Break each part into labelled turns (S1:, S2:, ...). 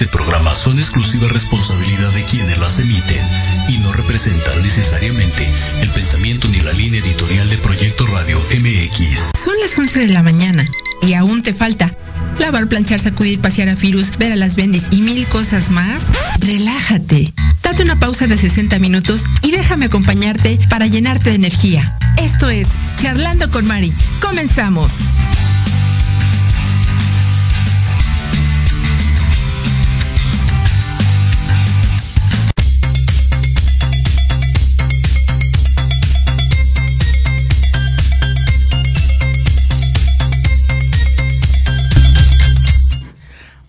S1: este programa son exclusiva responsabilidad de quienes las emiten y no representan necesariamente el pensamiento ni la línea editorial de Proyecto Radio MX.
S2: Son las 11 de la mañana y aún te falta lavar, planchar, sacudir, pasear a Firus, ver a las bendis y mil cosas más. Relájate. Date una pausa de 60 minutos y déjame acompañarte para llenarte de energía. Esto es Charlando con Mari. Comenzamos.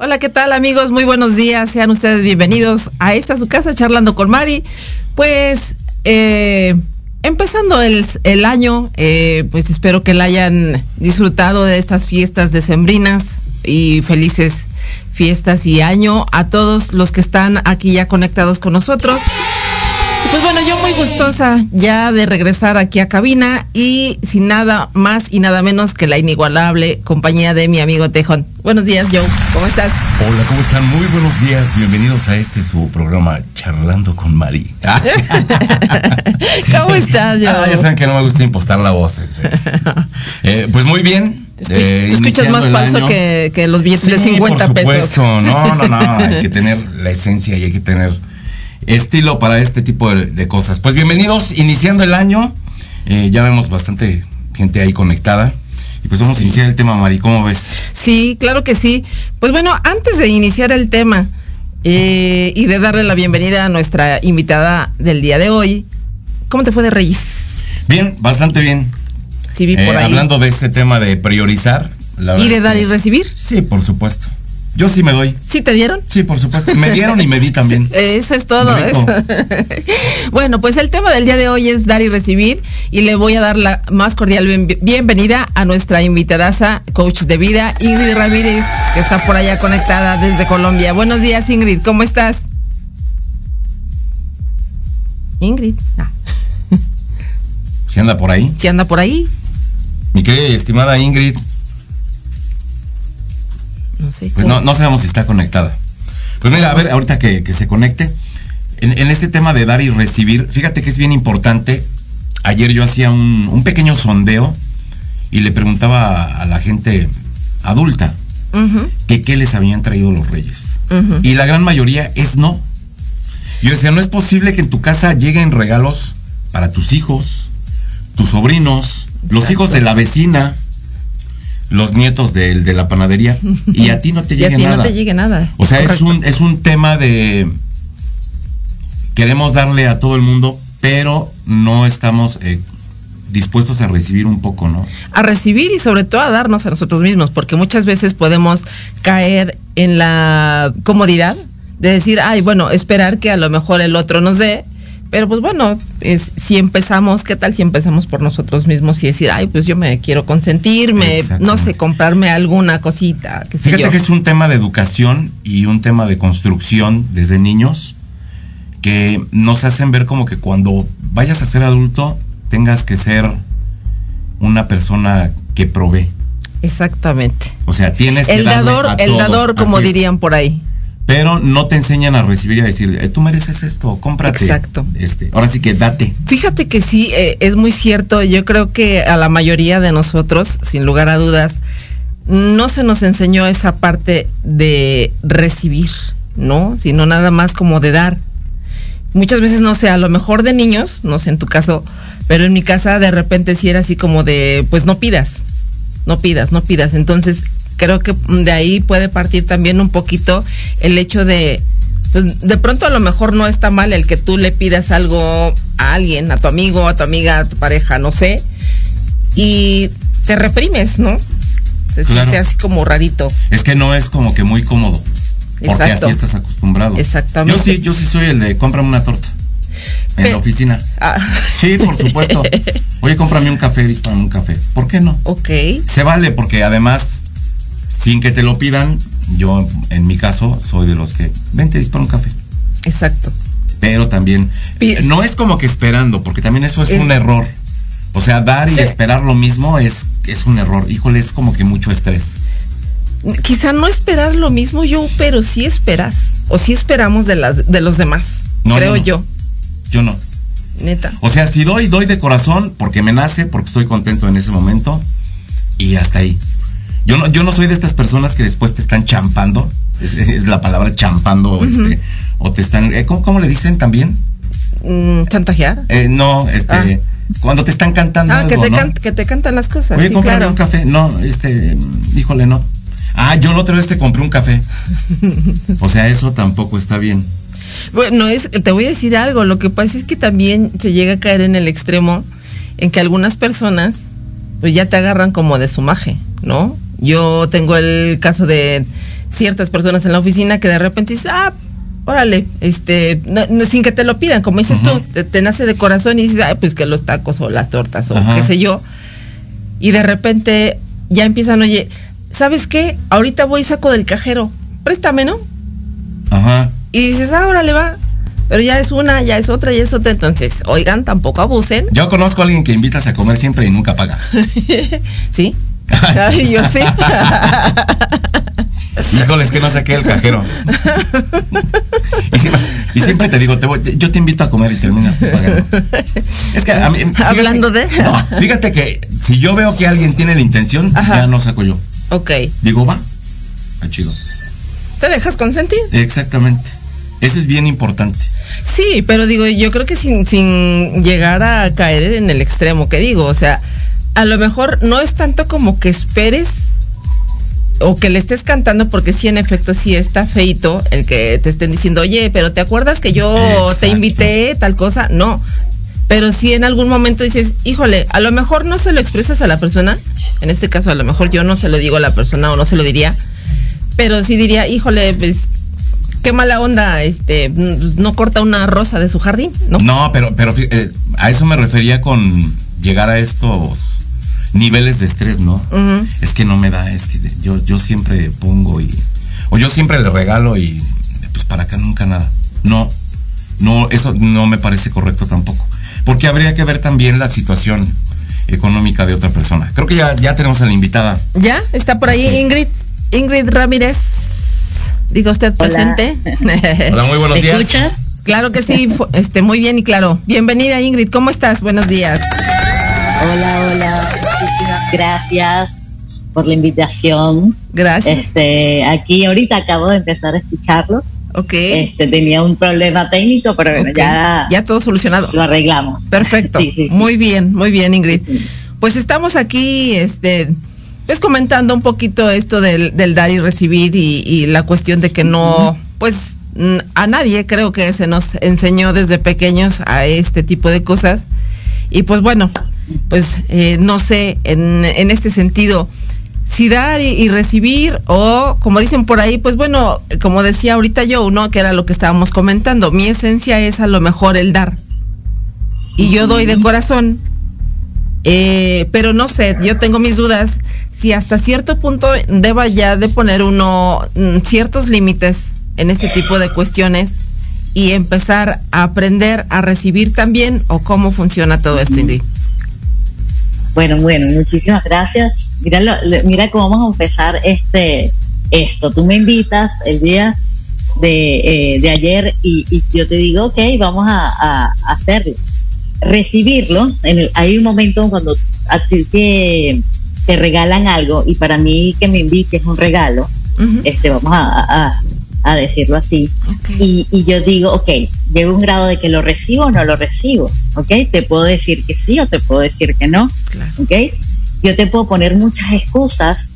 S2: Hola, ¿qué tal amigos? Muy buenos días. Sean ustedes bienvenidos a esta su casa charlando con Mari. Pues eh, empezando el, año, eh, pues espero que la hayan disfrutado de estas fiestas decembrinas y felices fiestas y año a todos los que están aquí ya conectados con nosotros. Pues bueno, yo muy gustosa ya de regresar aquí a cabina y sin nada más y nada menos que la inigualable compañía de mi amigo Tejón. Buenos días, Joe. ¿Cómo estás?
S3: Hola, ¿cómo están? Muy buenos días. Bienvenidos a este su programa Charlando con Mari.
S2: ¿Cómo estás, Joe?
S3: Ah, ya saben que no me gusta impostar la voz. Eh, pues muy bien.
S2: Eh, escuchas más falso que, los billetes de 50 por supuesto. pesos.
S3: No, no, no. Hay que tener la esencia y hay que tener estilo para este tipo de, cosas. Pues bienvenidos, iniciando el año. Eh, ya vemos bastante gente ahí conectada. Y pues vamos a iniciar el tema, Mari, ¿cómo ves?
S2: Sí, claro que sí. Pues bueno, antes de iniciar el tema eh, y de darle la bienvenida a nuestra invitada del día de hoy, ¿cómo te fue de Reyes?
S3: Bien, bastante bien.
S2: Sí, vi por eh, ahí.
S3: Hablando de ese tema de priorizar.
S2: ¿Y de dar y recibir?
S3: Sí, por supuesto. Yo sí me doy.
S2: ¿Sí te dieron?
S3: Sí, por supuesto. Me dieron y me di también.
S2: Eso es todo. bueno, pues el tema del día de hoy es dar y recibir y le voy a dar la más cordial bienvenida a nuestra invitadaza, coach de vida, Ingrid Ramírez, que está por allá conectada desde Colombia. Buenos días, Ingrid. ¿Cómo estás? Ingrid. Ah.
S3: ¿Sí anda por ahí?
S2: ¿Sí anda por ahí?
S3: Mi querida y estimada Ingrid,
S2: no sé.
S3: Pues no, sabemos si está conectada. Pues mira, a ver, ahorita que, se conecte. En, este tema de dar y recibir, fíjate que es bien importante. Ayer yo hacía un, pequeño sondeo y le preguntaba a, la gente adulta que qué les habían traído los reyes. Y la gran mayoría es no. Yo decía, no es posible que en tu casa lleguen regalos para tus hijos, tus sobrinos, los hijos de la vecina, los nietos de, de la panadería y a ti no te llegue nada.
S2: no te llegue nada.
S3: O sea, es un, es un tema de queremos darle a todo el mundo, pero no estamos eh, dispuestos a recibir un poco, ¿no?
S2: A recibir y sobre todo a darnos a nosotros mismos, porque muchas veces podemos caer en la comodidad de decir, ay, bueno, esperar que a lo mejor el otro nos dé pero pues bueno, es, si empezamos, ¿qué tal si empezamos por nosotros mismos y decir, ay, pues yo me quiero consentirme, no sé, comprarme alguna cosita?
S3: Que Fíjate que es un tema de educación y un tema de construcción desde niños que nos hacen ver como que cuando vayas a ser adulto tengas que ser una persona que provee.
S2: Exactamente.
S3: O sea, tienes que
S2: el dador, el dador, como dirían por ahí
S3: pero no te enseñan a recibir y a decir, eh, tú mereces esto, cómprate.
S2: Exacto.
S3: Este, ahora sí que date.
S2: Fíjate que sí, eh, es muy cierto. Yo creo que a la mayoría de nosotros, sin lugar a dudas, no se nos enseñó esa parte de recibir, ¿no? Sino nada más como de dar. Muchas veces, no sé, a lo mejor de niños, no sé en tu caso, pero en mi casa de repente sí era así como de, pues no pidas, no pidas, no pidas. Entonces, creo que de ahí puede partir también un poquito el hecho de, pues, de pronto a lo mejor no está mal el que tú le pidas algo a alguien, a tu amigo, a tu amiga, a tu pareja, no sé, y te reprimes, ¿no? Se siente así como rarito.
S3: Es que no es como que muy cómodo. Porque así estás acostumbrado.
S2: Exactamente.
S3: Yo sí, yo sí soy el de cómprame una torta. En la oficina. Ah. Sí, por supuesto. Oye, cómprame un café, dispárame un café. ¿Por qué no?
S2: Ok.
S3: Se vale porque además sin que te lo pidan, yo en mi caso soy de los que, vente, dispara un café.
S2: Exacto.
S3: Pero también, no es como que esperando, porque también eso es, un error. O sea, dar y esperar lo mismo es, es un error. Híjole, es como que mucho estrés.
S2: quizá no esperar lo mismo yo, pero sí esperas. O sí esperamos de, las, de los demás. creo yo.
S3: Yo no.
S2: Neta.
S3: O sea, si doy, doy de corazón porque me nace, porque estoy contento en ese momento. Y hasta ahí. Yo no, yo no soy de estas personas que después te están champando. Es, la palabra champando. este, o te están. Eh, ¿cómo, le dicen también?
S2: Mm, ¿Chantajear?
S3: Eh, no, este. Ah. Cuando te están cantando.
S2: Ah, que, te que te cantan las cosas.
S3: Oye, sí, un café. No, este. Híjole, no. Ah, yo la otra vez te compré un café. O sea, eso tampoco está bien.
S2: Bueno, es, te voy a decir algo. Lo que pasa es que también se llega a caer en el extremo en que algunas personas pues ya te agarran como de su maje, ¿no? Yo tengo el caso de ciertas personas en la oficina que de repente dicen, ah, órale, este, sin que te lo pidan, como dices tú, te, nace de corazón y dices, ah, pues que los tacos o las tortas o qué sé yo. Y de repente ya empiezan, oye, ¿sabes qué? Ahorita voy y saco del cajero, préstame, ¿no?
S3: Ajá.
S2: Y dices, ah, órale, va. Pero ya es una, ya es otra, ya es otra. Entonces, oigan, tampoco abusen.
S3: Yo conozco a alguien que invitas a comer siempre y nunca paga.
S2: ¿Sí? yo sé.
S3: Híjole, es que no saqué el cajero. y, siempre, te digo, yo te invito a comer y terminas tú pagando.
S2: Es que a mí, Hablando de.
S3: fíjate que si yo veo que alguien tiene la intención, ya no saco yo.
S2: Ok.
S3: Digo, va. Ah, chido.
S2: Te dejas consentir.
S3: Exactamente. Eso es bien importante.
S2: Sí, pero digo, yo creo que sin, sin llegar a caer en el extremo que digo, o sea, a lo mejor no es tanto como que esperes o que le estés cantando, porque sí, en efecto, sí está feito el que te estén diciendo, oye, pero ¿te acuerdas que yo te invité tal cosa? No. Pero si en algún momento dices, híjole, a lo mejor no se lo expresas a la persona, en este caso a lo mejor yo no se lo digo a la persona o no se lo diría, pero sí diría, híjole, pues qué mala onda, este, no corta una rosa de su jardín, ¿no?
S3: No, pero, pero eh, a eso me refería con llegar a estos niveles de estrés, ¿no? Es que no me da, es que yo, yo siempre pongo y. O yo siempre le regalo y. Pues para acá nunca nada. No, no, eso no me parece correcto tampoco. Porque habría que ver también la situación económica de otra persona. Creo que ya, ya tenemos a la invitada.
S2: ¿Ya? ¿Está por ahí Ingrid? Ingrid Ramírez. Diga usted presente.
S3: Hola, muy buenos días.
S2: escuchas? Claro que sí, este, muy bien y claro. Bienvenida Ingrid, ¿cómo estás? Buenos días.
S4: Hola, hola. Muchísimas gracias por la invitación.
S2: Gracias.
S4: Este, aquí ahorita acabo de empezar a escucharlos.
S2: Ok.
S4: Este, tenía un problema técnico, pero bueno, ya.
S2: Ya todo solucionado.
S4: Lo arreglamos.
S2: Perfecto. Muy bien, muy bien, Ingrid. Pues estamos aquí, este, pues comentando un poquito esto del, dar y recibir y, la cuestión de que no, pues a nadie creo que se nos enseñó desde pequeños a este tipo de cosas. Y pues bueno, pues eh, no sé, en, en, este sentido, si dar y, recibir o como dicen por ahí, pues bueno, como decía ahorita yo, ¿no? Que era lo que estábamos comentando, mi esencia es a lo mejor el dar. Y yo doy de corazón, eh, pero no sé, yo tengo mis dudas si hasta cierto punto deba ya de poner uno mm, ciertos límites en este tipo de cuestiones y empezar a aprender a recibir también o cómo funciona todo esto, Ingrid.
S4: Bueno, bueno, muchísimas gracias. Mira, mira cómo vamos a empezar este esto. Tú me invitas el día de, eh, ayer y, yo te digo, ok, vamos a, hacerlo. Recibirlo, en el, hay un momento cuando a ti te, te regalan algo y para mí que me invites un regalo, este, vamos a, a decirlo así. Y, y, yo digo, ok, llego a un grado de que lo recibo o no lo recibo, ok, te puedo decir que sí o te puedo decir que no, ok, yo te puedo poner muchas excusas,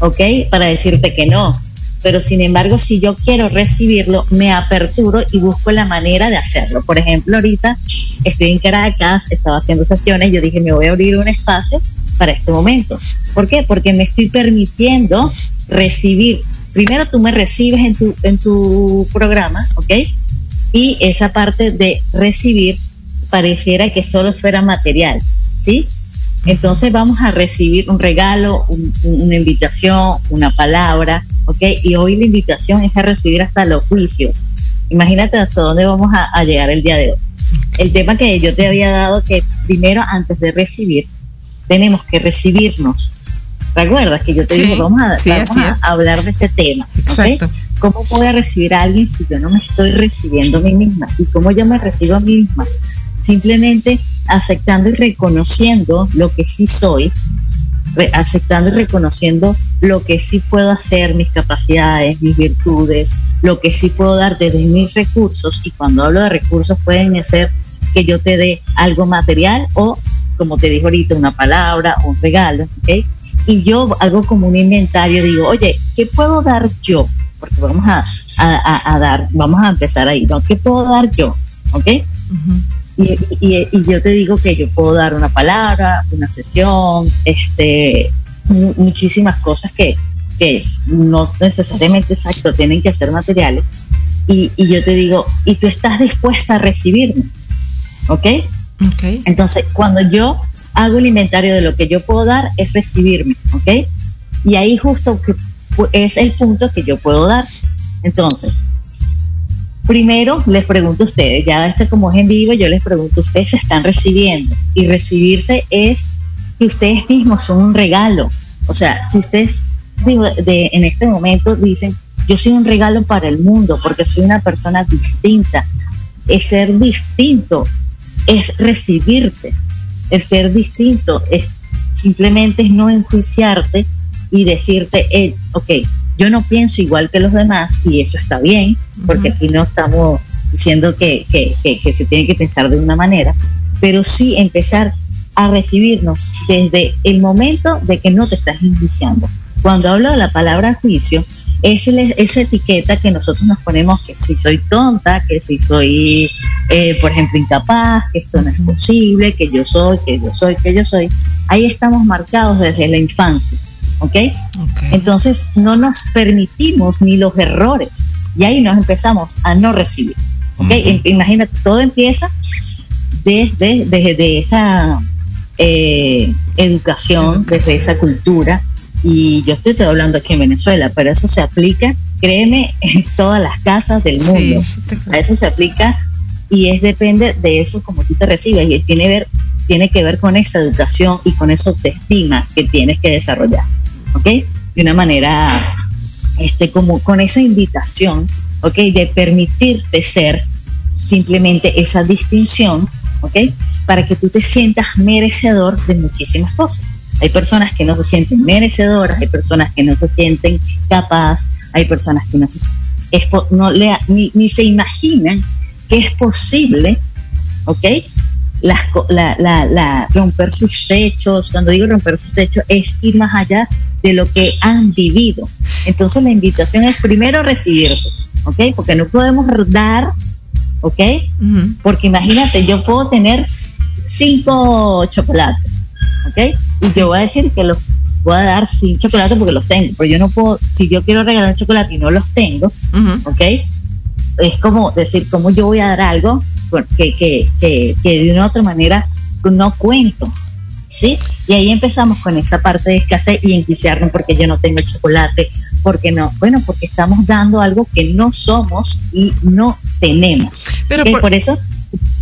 S4: ok, para decirte que no, pero sin embargo, si yo quiero recibirlo, me aperturo y busco la manera de hacerlo. Por ejemplo, ahorita estoy en Caracas, estaba haciendo sesiones, yo dije, me voy a abrir un espacio para este momento. ¿Por qué? Porque me estoy permitiendo recibir primero tú me recibes en tu, en tu programa, ¿ok? Y esa parte de recibir pareciera que solo fuera material, ¿sí? Entonces vamos a recibir un regalo, una invitación, una palabra, ¿ok? Y hoy la invitación es a recibir hasta los juicios. Imagínate hasta dónde vamos a, a llegar el día de hoy. El tema que yo te había dado que primero antes de recibir tenemos que recibirnos ¿Recuerdas que yo te dije, vamos, a, hablar de ese tema?
S2: Exacto.
S4: ¿Cómo voy a recibir a alguien si yo no me estoy recibiendo a mí misma? ¿Y cómo yo me recibo a mí misma? Simplemente aceptando y reconociendo lo que sí soy, aceptando y reconociendo lo que sí puedo hacer, mis capacidades, mis virtudes, lo que sí puedo dar desde mis recursos. Y cuando hablo de recursos pueden ser que yo te dé algo material o, como te dijo ahorita, una palabra, un regalo, ¿ok? Y yo hago como un inventario, digo, oye, ¿qué puedo dar yo? Porque vamos a, a, dar, vamos a empezar ahí, ¿no? ¿Qué puedo dar yo? ¿Ok? y, y, yo te digo que yo puedo dar una palabra, una sesión, este, muchísimas cosas que, que no necesariamente exacto tienen que ser materiales. Y, y, yo te digo, y tú estás dispuesta a recibirme, ¿ok?
S2: Ok.
S4: Entonces, cuando yo hago el inventario de lo que yo puedo dar, es recibirme, ¿ok? Y ahí justo que es el punto que yo puedo dar. Entonces, Primero, les pregunto a ustedes, ya este como es en vivo, yo les pregunto, ¿ustedes se están recibiendo? Y recibirse es que ustedes mismos son un regalo. O sea, si ustedes de, en este momento dicen, yo soy un regalo para el mundo porque soy una persona distinta, es ser distinto, es recibirte, es ser distinto, es simplemente es no enjuiciarte y decirte, eh, ok, yo no pienso igual que los demás y eso está bien, porque aquí no estamos diciendo que, se tiene que pensar de una manera, pero sí empezar a recibirnos desde el momento de que no te estás iniciando. Cuando hablo de la palabra juicio, es esa etiqueta que nosotros nos ponemos que si soy tonta, que si soy, eh, por ejemplo, incapaz, que esto no es posible, que yo soy, que yo soy, que yo soy, ahí estamos marcados desde la infancia. ¿ok? Entonces no nos permitimos ni los errores y ahí nos empezamos a no recibir, ¿ok? Imagínate, todo empieza desde, desde esa eh, educación, desde esa cultura y yo estoy hablando aquí en Venezuela, pero eso se aplica, créeme, en todas las casas del mundo. a eso se aplica y es depende de eso como tú te recibes y tiene ver tiene que ver con esa educación y con esa autoestima que tienes que desarrollar. ¿ok? De una manera, este, como con esa invitación, ¿ok? De permitirte ser simplemente esa distinción, ¿ok? Para que tú te sientas merecedor de muchísimas cosas. Hay personas que no se sienten merecedoras, hay personas que no se sienten capaz, hay personas que no se, no le, ni, ni se imaginan que es posible, ¿ok? la, la, romper sus techos. Cuando digo romper sus techos, es ir más allá de lo que han vivido. Entonces la invitación es primero recibirte, ¿ok? Porque no podemos dar, ¿ok? Porque imagínate, yo puedo tener cinco chocolates, ¿ok? Y te voy a decir que los voy a dar sin chocolate porque los tengo, pero yo no puedo, si yo quiero regalar chocolate y no los tengo, ¿ok? Es como decir, ¿cómo yo voy a dar algo que, que, que, que de una otra manera no cuento? ¿sí? Y ahí empezamos con esa parte de escasez y enjuiciarnos porque yo no tengo chocolate, porque no, bueno, porque estamos dando algo que no somos y no tenemos.
S2: Pero
S4: por, eso,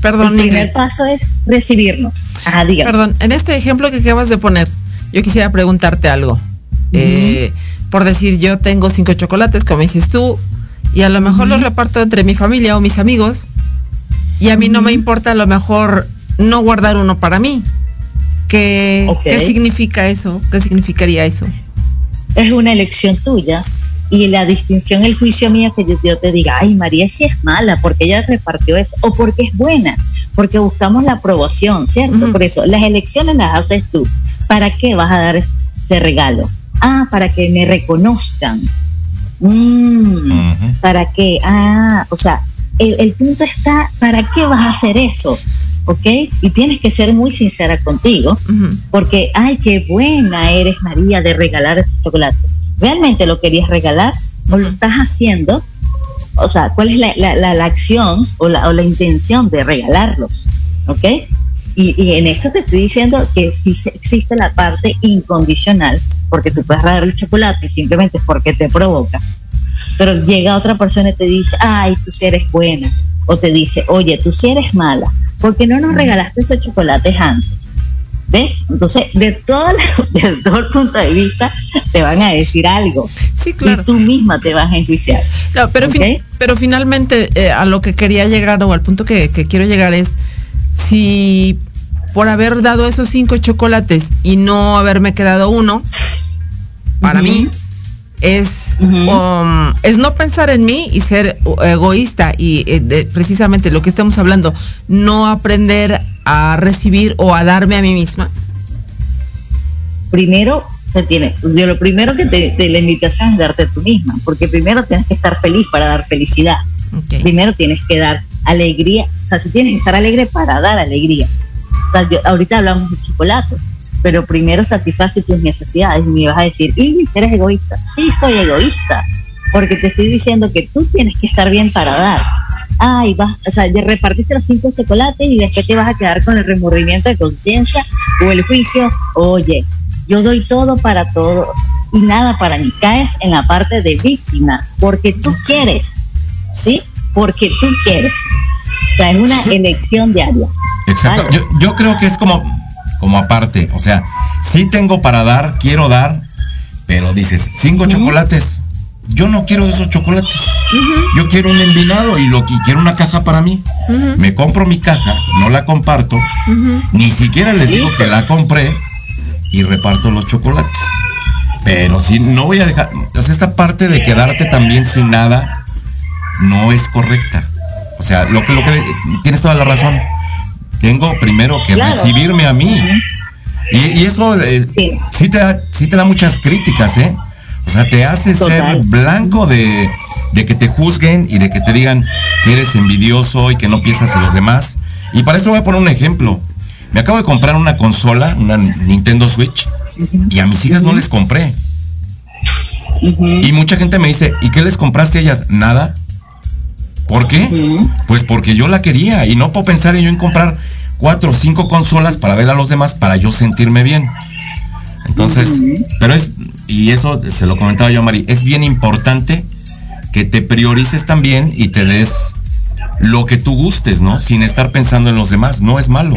S2: perdón,
S4: el primer paso es recibirnos. Ajá,
S2: Perdón, en este ejemplo que acabas de poner, yo quisiera preguntarte algo. Eh, por decir, yo tengo cinco chocolates, como dices tú, y a lo mejor los reparto entre mi familia o mis amigos, y a mí no me importa a lo mejor no guardar uno para mí. ¿Qué, ¿Qué significa eso? ¿Qué significaría eso?
S4: Es una elección tuya y la distinción, el juicio mío que yo, te diga, ay, María sí es mala porque ella repartió eso, o porque es buena, porque buscamos la aprobación, ¿cierto? Por eso, las elecciones las haces tú. ¿Para qué vas a dar ese regalo? Ah, para que me reconozcan. Mm, ¿Para qué? Ah, o sea, el, el punto está, ¿para qué vas a hacer eso? ¿ok? Y tienes que ser muy sincera contigo, porque, ay, qué buena eres María de regalar ese chocolate. ¿Realmente lo querías regalar o lo estás haciendo? O sea, ¿cuál es la, la, la, acción o la, o la intención de regalarlos? ¿Ok? Y, y, en esto te estoy diciendo que sí existe la parte incondicional, porque tú puedes regalar el chocolate simplemente porque te provoca, pero llega otra persona y te dice, ay, tú sí eres buena, o te dice, oye, tú sí eres mala, ¿por qué no nos regalaste esos chocolates antes? ¿Ves? Entonces, de todo, de todo el punto de vista, te van a decir algo.
S2: Sí, claro.
S4: Y tú misma te vas a enjuiciar.
S2: No, pero, pero finalmente, eh, a lo que quería llegar o al punto que, quiero llegar es, si por haber dado esos cinco chocolates y no haberme quedado uno, para mí, es, um, es no pensar en mí y ser egoísta y eh, precisamente lo que estamos hablando, no aprender a recibir o a darme a mí misma?
S4: Primero, te tiene, yo lo primero que te, la invitación es darte tú misma, porque primero tienes que estar feliz para dar felicidad. Primero tienes que dar alegría, o sea, si tienes que estar alegre para dar alegría. O sea, ahorita hablamos de chocolate, pero primero satisface tus necesidades y me vas a decir, y eres egoísta. Sí, soy egoísta, porque te estoy diciendo que tú tienes que estar bien para dar ay, vas, o sea, ya repartiste los cinco chocolates y después te vas a quedar con el remordimiento de conciencia o el juicio, oye, yo doy todo para todos y nada para mí. Caes en la parte de víctima porque tú quieres, ¿sí? Porque tú quieres. O sea, es una elección diaria.
S3: Exacto. Yo, yo creo que es como, como aparte. O sea, sí tengo para dar, quiero dar, pero dices, cinco chocolates yo no quiero esos chocolates. Yo quiero un envinado y lo que quiero una caja para mí. Me compro mi caja, no la comparto, ni siquiera les digo que la compré y reparto los chocolates. Pero si no voy a dejar, o sea, esta parte de quedarte también sin nada no es correcta. O sea, lo que, lo que tienes toda la razón. Tengo primero que recibirme a mí. Y, eso eh, sí. te da, sí te da muchas críticas, ¿eh? O sea, te hace ser blanco de, que te juzguen y de que te digan que eres envidioso y que no piensas en los demás. Y para eso voy a poner un ejemplo. Me acabo de comprar una consola, una Nintendo Switch, y a mis hijas no les compré. Y mucha gente me dice, ¿y qué les compraste a ellas? Nada. ¿Por qué? Pues porque yo la quería y no puedo pensar en yo en comprar cuatro o cinco consolas para ver a los demás para yo sentirme bien. Entonces, pero es, y eso se lo comentaba yo a Mari, es bien importante que te priorices también y te des lo que tú gustes, ¿no? Sin estar pensando en los demás, no es malo.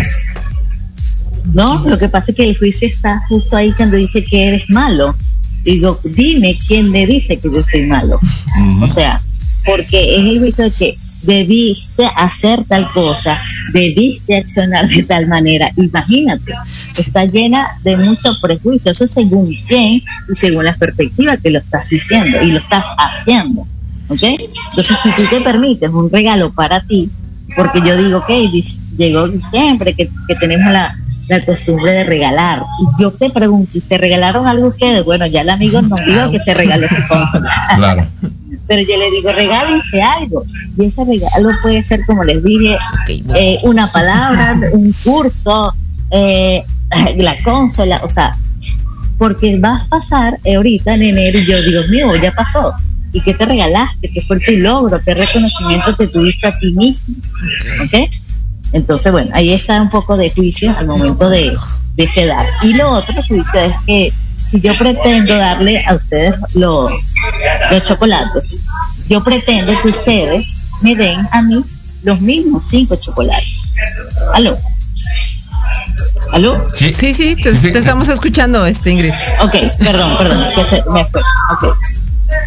S4: No, lo que pasa es que el juicio está justo ahí cuando dice que eres malo. Digo, dime quién me dice que yo soy malo. O sea, porque es el juicio de que debiste hacer tal cosa, debiste accionar de tal manera. Imagínate, está llena de muchos prejuicios, eso según quién y según la perspectiva que lo estás diciendo y lo estás haciendo. ¿Ok? Entonces, si tú te permites un regalo para ti, porque yo digo, ok, llegó diciembre, que, que tenemos la, la costumbre de regalar. Y yo te pregunto, ¿y se regalaron algo ustedes? Bueno, ya el amigo nos dijo que se regaló su consola. Claro. Pero yo le digo, regálense algo. Y ese regalo puede ser, como les dije, eh, una palabra, un curso, eh, la consola, o sea, porque vas a pasar eh, ahorita en enero y yo digo, mío, ya pasó. ¿Y qué te regalaste? ¿Qué fue tu logro? ¿Qué reconocimiento te tuviste a ti mismo? ¿Ok? Entonces, bueno, ahí está un poco de juicio al momento de, de dar. Y lo otro juicio es que si yo pretendo darle a ustedes los, los chocolates, yo pretendo que ustedes me den a mí los mismos cinco chocolates. ¿Aló? ¿Aló?
S2: Sí, sí, sí, te, estamos escuchando, este Ingrid.
S4: Ok, perdón, perdón, que se, me fue. Ok.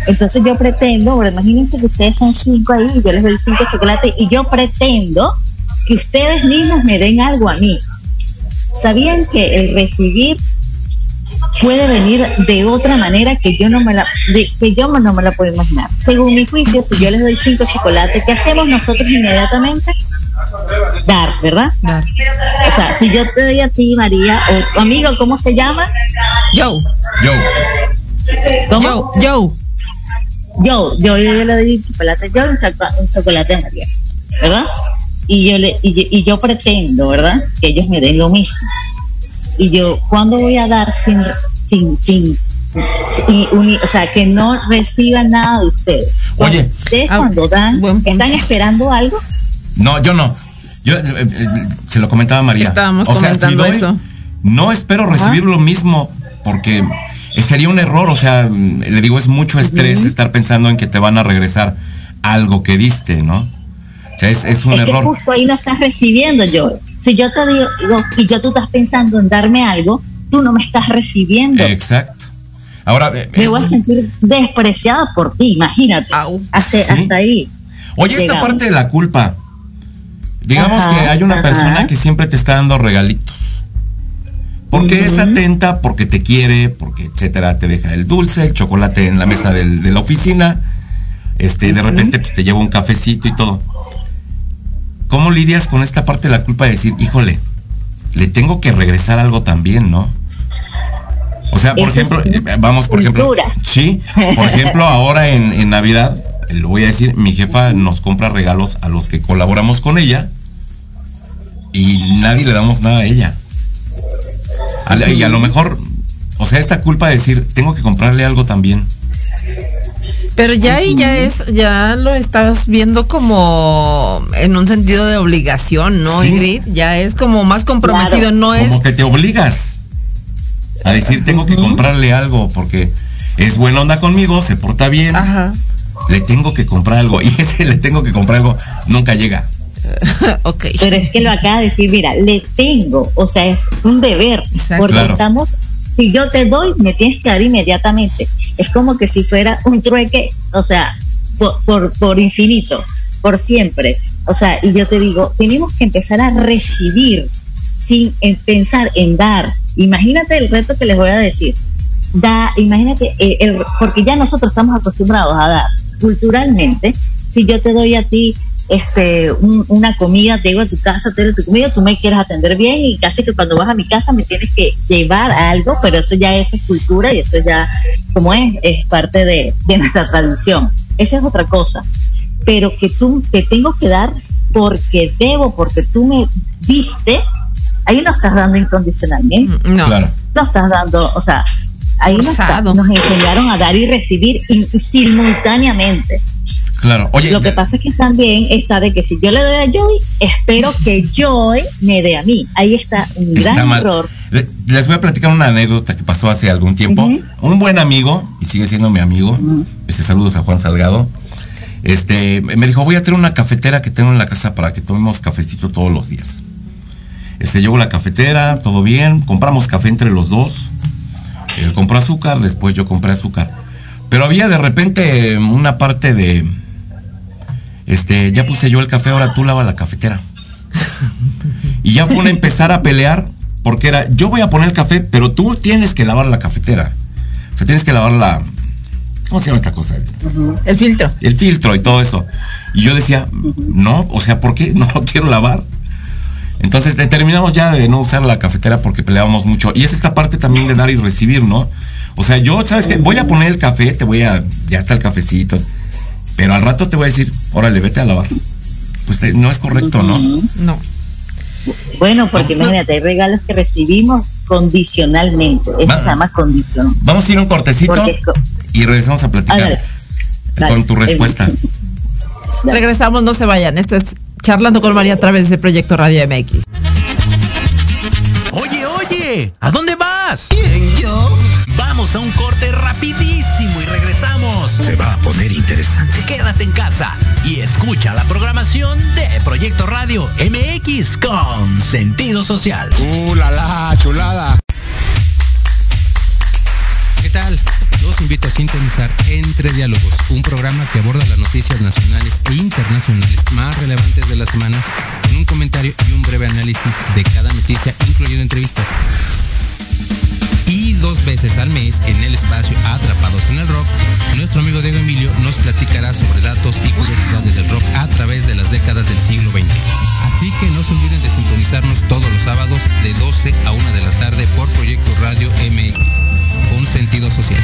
S4: Entonces yo pretendo, bueno, imagínense que ustedes son cinco ahí y yo les doy cinco chocolates y yo pretendo que ustedes mismos me den algo a mí. ¿Sabían que el recibir puede venir de otra manera que yo no me la que yo no me la puedo imaginar. Según mi juicio, si yo les doy cinco chocolates, ¿qué hacemos nosotros inmediatamente? Dar, ¿verdad? Dar. O sea, si yo te doy a ti, María, o tu amigo, ¿cómo se llama?
S2: Joe.
S3: Joe.
S4: ¿Cómo?
S2: Joe. Joe.
S4: Yo, yo, le doy chocolate, yo un, un chocolate a María, ¿verdad? y yo le y yo, pretendo, ¿verdad? Que ellos me den lo mismo. Y yo, ¿cuándo voy a dar sin sin sin, o sea, que no reciban nada de ustedes?
S3: Oye,
S4: ustedes ah, cuando dan, ¿están esperando algo?
S3: No, yo no. Yo eh, eh, se lo comentaba María.
S2: Estábamos comentando eso.
S3: No espero recibir lo mismo porque sería un error, o sea, le digo, es mucho estrés estar pensando en que te van a regresar algo que diste, ¿no? O sea, es, es un
S4: es
S3: error.
S4: Que justo ahí no estás recibiendo yo. Si yo te digo, y ya tú estás pensando en darme algo, tú no me estás recibiendo.
S3: Exacto. Ahora, eh,
S4: me
S3: es-
S4: voy a sentir despreciada por ti, imagínate. Hasta,
S3: Sí.
S4: hasta ahí.
S3: Oye, esta parte de la culpa. Digamos
S4: Ajá,
S3: que hay una
S4: ajá.
S3: persona que siempre te está dando regalitos. Porque es atenta, porque te quiere, porque etcétera, te deja el dulce, el chocolate en la mesa del- de la oficina. Este, de repente pues, te lleva un cafecito y todo. ¿Cómo lidias con esta parte de la culpa de decir, híjole, le tengo que regresar algo también, ¿no? O sea, por
S4: Eso
S3: ejemplo, eh, vamos, por ejemplo. Sí, por ejemplo, ahora en, en Navidad, eh, lo voy a decir, mi jefa nos compra regalos a los que colaboramos con ella y nadie le damos nada a ella. A- y a lo mejor, o sea, esta culpa de decir, tengo que comprarle algo también.
S2: Pero ya ahí ya es, ya lo estás viendo como en un sentido de obligación, ¿no,
S3: Sí.
S2: Ingrid? Ya es como más comprometido,
S4: Claro.
S2: no es.
S3: Como que te obligas a decir, tengo que comprarle algo porque es buena onda conmigo, se porta bien,
S2: Ajá.
S3: le tengo que comprar algo. Y ese le tengo que comprar algo nunca llega.
S2: ok.
S4: Pero es que lo acaba de decir, mira, le tengo, o sea, es un deber,
S2: Exacto.
S4: porque
S3: Claro.
S4: estamos, si yo te doy, me tienes que dar inmediatamente. Es como que si fuera un trueque, o sea, por, por, infinito, por siempre. O sea, y yo te digo, tenemos que empezar a recibir sin en pensar en dar. Imagínate el reto que les voy a decir. Da, imagínate, eh, porque ya nosotros estamos acostumbrados a dar culturalmente. Si yo te doy a ti este un- una comida, te digo a tu casa, te doy tu comida, tú me quieres atender bien y casi que cuando vas a mi casa me tienes que llevar algo, pero eso ya eso es cultura y eso ya, como es, es parte de, de nuestra tradición. Esa es otra cosa. Pero que tú te tengo que dar porque debo, porque tú me diste, ahí no estás dando incondicionalmente
S2: No.
S3: Claro.
S4: lo estás dando, o sea, ahí nos, nos enseñaron a dar y recibir y- y simultáneamente.
S3: Claro. Oye,
S4: Lo que pasa es que también está de que si yo le doy a Joy, espero que Joy me dé a mí. Ahí está un
S3: está
S4: gran
S3: mal.
S4: error.
S3: Le- Les voy a platicar una anécdota que pasó hace algún tiempo. Un buen amigo, y sigue siendo mi amigo, este saludos a Juan Salgado. Este, me dijo, voy a tener una cafetera que tengo en la casa para que tomemos cafecito todos los días. Este, llevo la cafetera, todo bien, compramos café entre los dos. Él compró azúcar, después yo compré azúcar. Pero había de repente una parte de, este, ya puse yo el café, ahora tú lava la cafetera. Y ya fue una empezar a pelear porque era, yo voy a poner el café, pero tú tienes que lavar la cafetera. O sea, tienes que lavar la... ¿Cómo se llama esta cosa?
S2: El filtro.
S3: El filtro y todo eso. Y yo decía, no, o sea, ¿por qué? No lo quiero lavar. Entonces determinamos ya de no usar la cafetera porque peleábamos mucho. Y es esta parte también de dar y recibir, ¿no? O sea, yo, ¿sabes qué? Voy a poner el café, te voy a... Ya está el cafecito. Pero al rato te voy a decir, órale, vete a lavar. Pues te- no es correcto, ¿no?
S2: No.
S4: Bueno, porque imagínate, hay regalos que recibimos condicionalmente. Eso
S3: Va-
S4: se llama condición.
S3: Vamos a ir a un cortecito
S4: co-
S3: y regresamos a platicar
S4: Ándale. Dale.
S3: con tu respuesta.
S4: Dale.
S2: Regresamos, no se vayan. Esto es Charlando con María a través de Proyecto Radio MX.
S1: Oye, oye, ¿a dónde vas? ¿Quién, yo? Vamos a un corte rapidísimo y regresamos. Se va a poner interesante. Quédate en casa y escucha la programación de Proyecto Radio MX con sentido social.
S5: ¡Uh, la, la, chulada!
S6: ¿Qué tal? Los invito a sintonizar Entre Diálogos, un programa que aborda las noticias nacionales e internacionales más relevantes de la semana, con un comentario y un breve análisis de cada noticia, incluyendo entrevistas. Y dos veces al mes, en el espacio Atrapados en el Rock, nuestro amigo Diego Emilio nos platicará sobre datos y curiosidades del rock a través de las décadas del siglo XX. Así que no se olviden de sintonizarnos todos los sábados de 12 a 1 de la tarde por Proyecto Radio MX, con sentido social.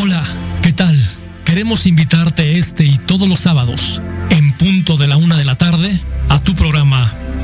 S7: Hola, ¿qué tal? Queremos invitarte este y todos los sábados, en punto de la una de la tarde, a tu programa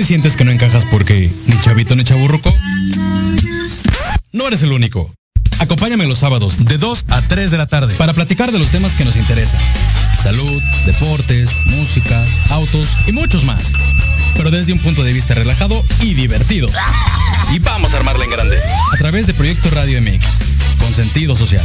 S8: Y sientes que no encajas porque ni chavito ni chaburruco? No eres el único. Acompáñame los sábados de 2 a 3 de la tarde para platicar de los temas que nos interesan. Salud, deportes, música, autos y muchos más. Pero desde un punto de vista relajado y divertido. Y vamos a armarla en grande. A través de Proyecto Radio MX. Con sentido social.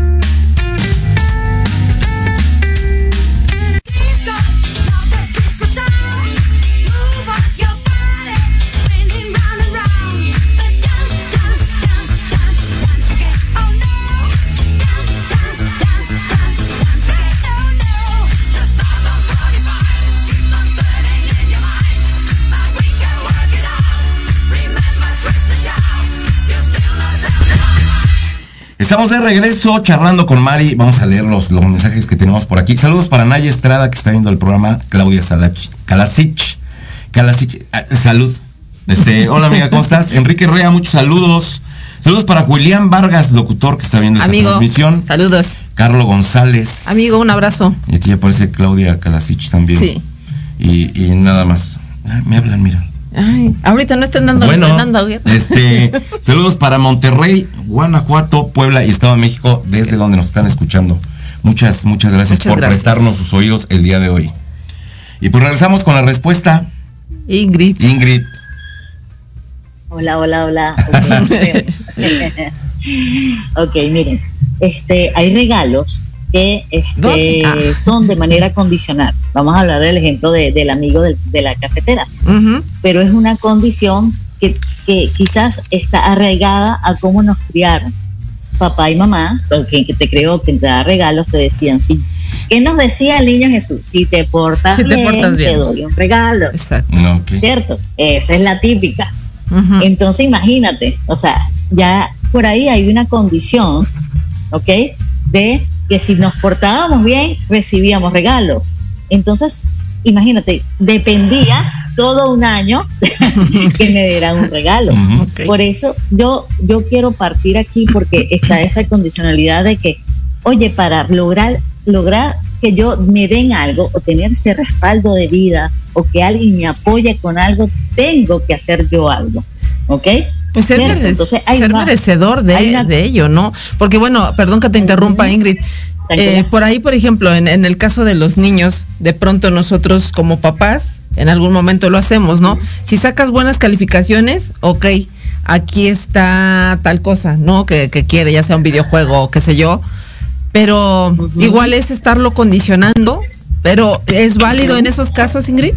S3: Estamos de regreso charlando con Mari. Vamos a leer los, los mensajes que tenemos por aquí. Saludos para Naya Estrada, que está viendo el programa. Claudia Salach, Kalasic. Kalasic, ah, salud. Este, hola amiga, ¿cómo estás? Enrique Rea, muchos saludos. Saludos para Julián Vargas, locutor que está viendo esta
S2: Amigo,
S3: transmisión.
S2: saludos.
S3: Carlos González.
S2: Amigo, un abrazo.
S3: Y aquí aparece Claudia Kalasic también.
S2: Sí.
S3: Y, y nada más. Ah, me hablan, mira.
S2: Ay, ahorita no están dando,
S3: Bueno,
S2: dando
S3: este, saludos para Monterrey, Guanajuato, Puebla y Estado de México, desde donde nos están escuchando. Muchas, muchas gracias
S2: Muchas
S3: por
S2: gracias.
S3: prestarnos sus oídos el día de hoy. Y pues regresamos con la respuesta,
S2: Ingrid.
S3: Ingrid.
S4: Hola, hola, hola. Ok, ok, miren, este, hay regalos que este,
S2: Ah.
S4: son de manera condicional. Vamos a hablar del ejemplo de- del amigo de la cafetera, pero es una condición que, que quizás está arraigada a cómo nos criaron. Papá y mamá, o quien que te creó, que te da regalos, te decían, sí. ¿Qué nos decía el niño Jesús? Si te portas,
S2: Si te
S4: bien,
S2: portas bien.
S4: te doy un regalo.
S2: Exacto.
S3: No, ok.
S4: ¿Cierto? Esa es la típica.
S2: Ujú.
S4: Entonces imagínate, o sea, ya por ahí hay una condición, ¿ok? De que si nos portábamos bien, recibíamos regalos. Entonces, imagínate, dependía todo un año que me dieran un regalo. Por eso yo, yo quiero partir aquí porque está esa condicionalidad de que, oye, para lograr, lograr que yo me den algo o tener ese respaldo de vida o que alguien me apoye con algo, tengo que hacer yo algo. ¿Ok?
S2: Pues ser,
S4: entonces hay
S2: ser
S4: una-
S2: merecedor de,
S4: hay una-
S2: de ello, ¿no? Porque bueno, perdón que te interrumpa. Ingrid. Eh, por ahí, por ejemplo, en, en el caso de los niños, de pronto nosotros como papás, en algún momento lo hacemos, ¿no? Si sacas buenas calificaciones, ok, aquí está tal cosa, ¿no? Que, que quiere, ya sea un videojuego o qué sé yo. Pero igual es estarlo condicionando. Pero ¿es válido en esos casos, Ingrid?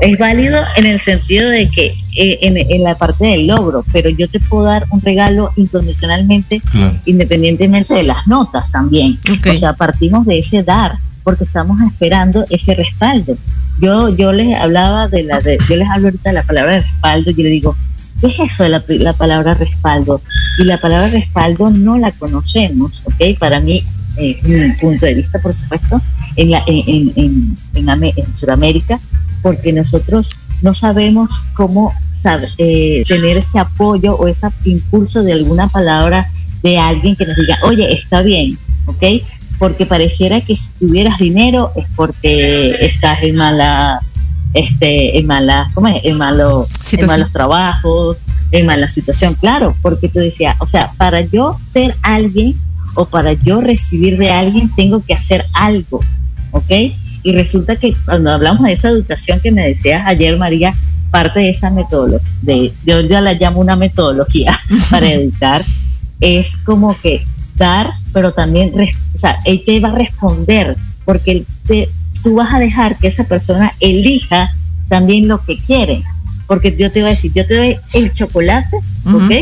S4: Es válido en el sentido de que eh, en, en la parte del logro, pero yo te puedo dar un regalo incondicionalmente,
S3: Claro.
S4: independientemente de las notas también. O sea, partimos de ese dar, porque estamos esperando ese respaldo. Yo, yo les hablaba de la, de, yo les hablo ahorita de la palabra respaldo, y le digo, ¿qué es eso de la, la palabra respaldo? Y la palabra respaldo no la conocemos, ¿ok? Para mí, eh, mi punto de vista, por supuesto, en, la, en, en, en, en Sudamérica, porque nosotros no sabemos cómo eh, tener ese apoyo o ese impulso de alguna palabra de alguien que nos diga, oye, está bien, ¿ok? Porque pareciera que si tuvieras dinero es porque estás en malas, este, en malas, ¿cómo es? En, malo, en malos trabajos, en mala situación, claro, porque tú decías, o sea, para yo ser alguien o para yo recibir de alguien tengo que hacer algo, ¿ok? Y resulta que cuando hablamos de esa educación que me decías ayer, María, parte de esa metodología, de, yo ya la llamo una metodología para educar, es como que dar, pero también, o sea, él te va a responder, porque él te- tú vas a dejar que esa persona elija también lo que quiere, porque yo te voy a decir, yo te doy el chocolate,
S2: Ujú.
S4: ¿ok?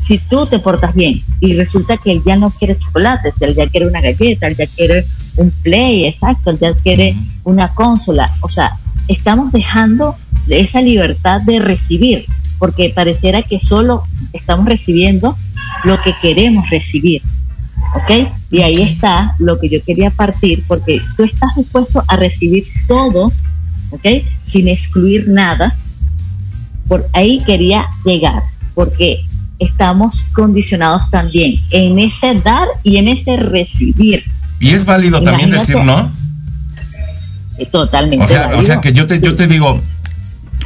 S4: Si tú te portas bien y resulta que él ya no quiere chocolate, si él ya quiere una galleta, él ya quiere un play, exacto, él ya quiere una consola, o sea, estamos dejando esa libertad de recibir, porque pareciera que solo estamos recibiendo lo que queremos recibir. ¿Ok? Y ahí está lo que yo quería partir, porque tú estás dispuesto a recibir todo, ¿ok? Sin excluir nada. Por ahí quería llegar, porque estamos condicionados también en ese dar y en ese recibir.
S3: Y es válido también decir no.
S4: Eh, totalmente.
S3: O sea, o sea que yo te, yo te digo,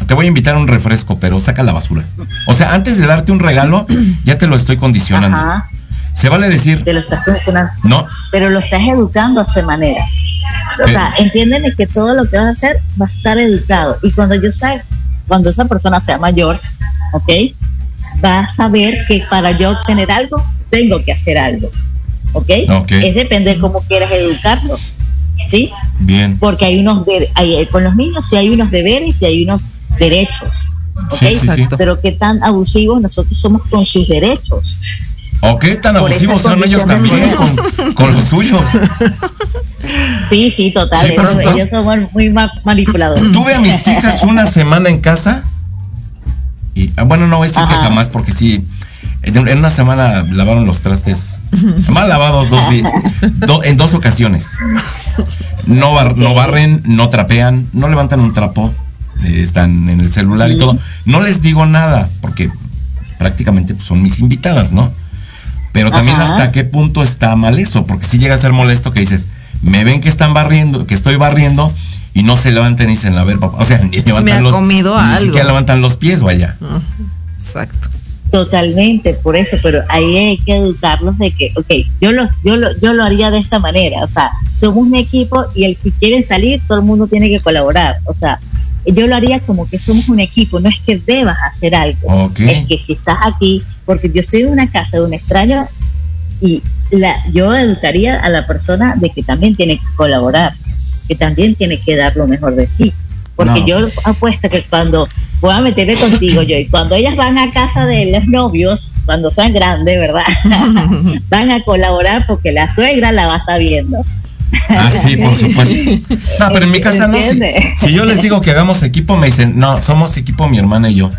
S3: te voy a invitar a un refresco, pero saca la basura. O sea, antes de darte un regalo, ya te lo estoy condicionando.
S4: Ajá,
S3: Se vale decir,
S4: te lo estás condicionando.
S3: no,
S4: pero lo estás educando a esa manera. O sea, entiéndeme que todo lo que vas a hacer va a estar educado. Y cuando yo sé, cuando esa persona sea mayor, ¿ok? Va a saber que para yo obtener algo, tengo que hacer algo. ¿Ok? Es depende de cómo quieras educarlo. ¿Sí?
S3: bien.
S4: Porque hay unos, de- hay- con los niños sí hay unos deberes y hay unos derechos. ¿Ok?
S3: Sí.
S4: Pero qué tan abusivos nosotros somos con sus derechos.
S3: ¿O qué tan
S4: Por
S3: abusivos son ellos también con, con los suyos?
S4: Sí, sí, total.
S3: Sí,
S4: ellos, ellos son muy ma- manipuladores.
S3: Tuve a mis hijas una semana en casa y, ah, bueno, no decir que jamás porque sí, en una semana lavaron los trastes, mal lavados dos do- en dos ocasiones. No, bar- no barren, no trapean, no levantan un trapo, eh, están en el celular y todo. No les digo nada porque prácticamente pues, son mis invitadas, ¿no? Pero también
S4: Ajá.
S3: hasta qué punto está mal eso, porque si llega a ser molesto que dices, me ven que están barriendo, que estoy barriendo y no se levantan y dicen, a ver, papá, o sea, ni levantan
S2: ha
S3: los
S2: comido
S3: ni
S2: algo.
S3: siquiera levantan los pies, vaya.
S2: Exacto.
S4: Totalmente, por eso, pero ahí hay que educarlos de que, ok, yo lo, yo lo, yo lo haría de esta manera, o sea, somos un equipo y el si quieren salir, todo el mundo tiene que colaborar, o sea, yo lo haría como que somos un equipo, no es que debas hacer algo,
S3: Ok.
S4: es que si estás aquí, porque yo estoy en una casa de un extraño y la, yo educaría a la persona de que también tiene que colaborar, que también tiene que dar lo mejor de sí. Porque
S3: No,
S4: yo
S3: pues.
S4: apuesto que cuando voy a meterme contigo yo y cuando ellas van a casa de los novios, cuando sean grandes, ¿verdad? van a colaborar porque la suegra la va a estar viendo.
S3: Ah, sí, por supuesto. No, pero en mi casa no. Si, si yo les digo que hagamos equipo, me dicen, no, somos equipo mi hermana y yo.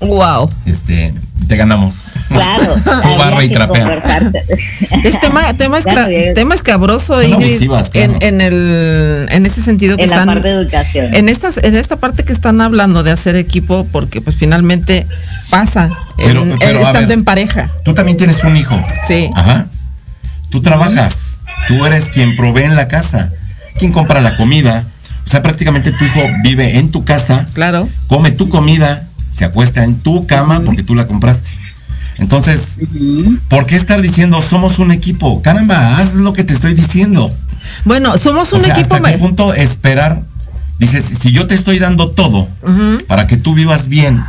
S2: Wow.
S3: Este, te ganamos.
S4: Claro.
S3: Tú barra y trapea.
S2: Es tema, tema,
S4: Claro, bien.
S2: tema escabroso,
S3: Son
S2: Ingrid,
S3: abusivas, claro.
S2: en, en el, en ese sentido que
S4: en la
S2: están,
S4: parte de educación.
S2: en estas, en esta parte que están hablando de hacer equipo, porque pues finalmente pasa,
S3: Pero-
S2: en-
S3: pero,
S2: en-
S3: a
S2: estando
S3: ver.
S2: en pareja.
S3: Tú también tienes un hijo.
S2: Sí.
S3: Ajá. Tú trabajas. Tú eres quien provee en la casa. Quien compra la comida. O sea, prácticamente tu hijo vive en tu casa,
S2: Claro.
S3: come tu comida, se acuesta en tu cama porque tú la compraste. Entonces, ¿por qué estar diciendo somos un equipo? Caramba, haz lo que te estoy diciendo.
S2: Bueno, somos
S3: O
S2: un
S3: sea,
S2: equipo.
S3: ¿hasta qué punto esperar? Dices, si yo te estoy dando todo para que tú vivas bien,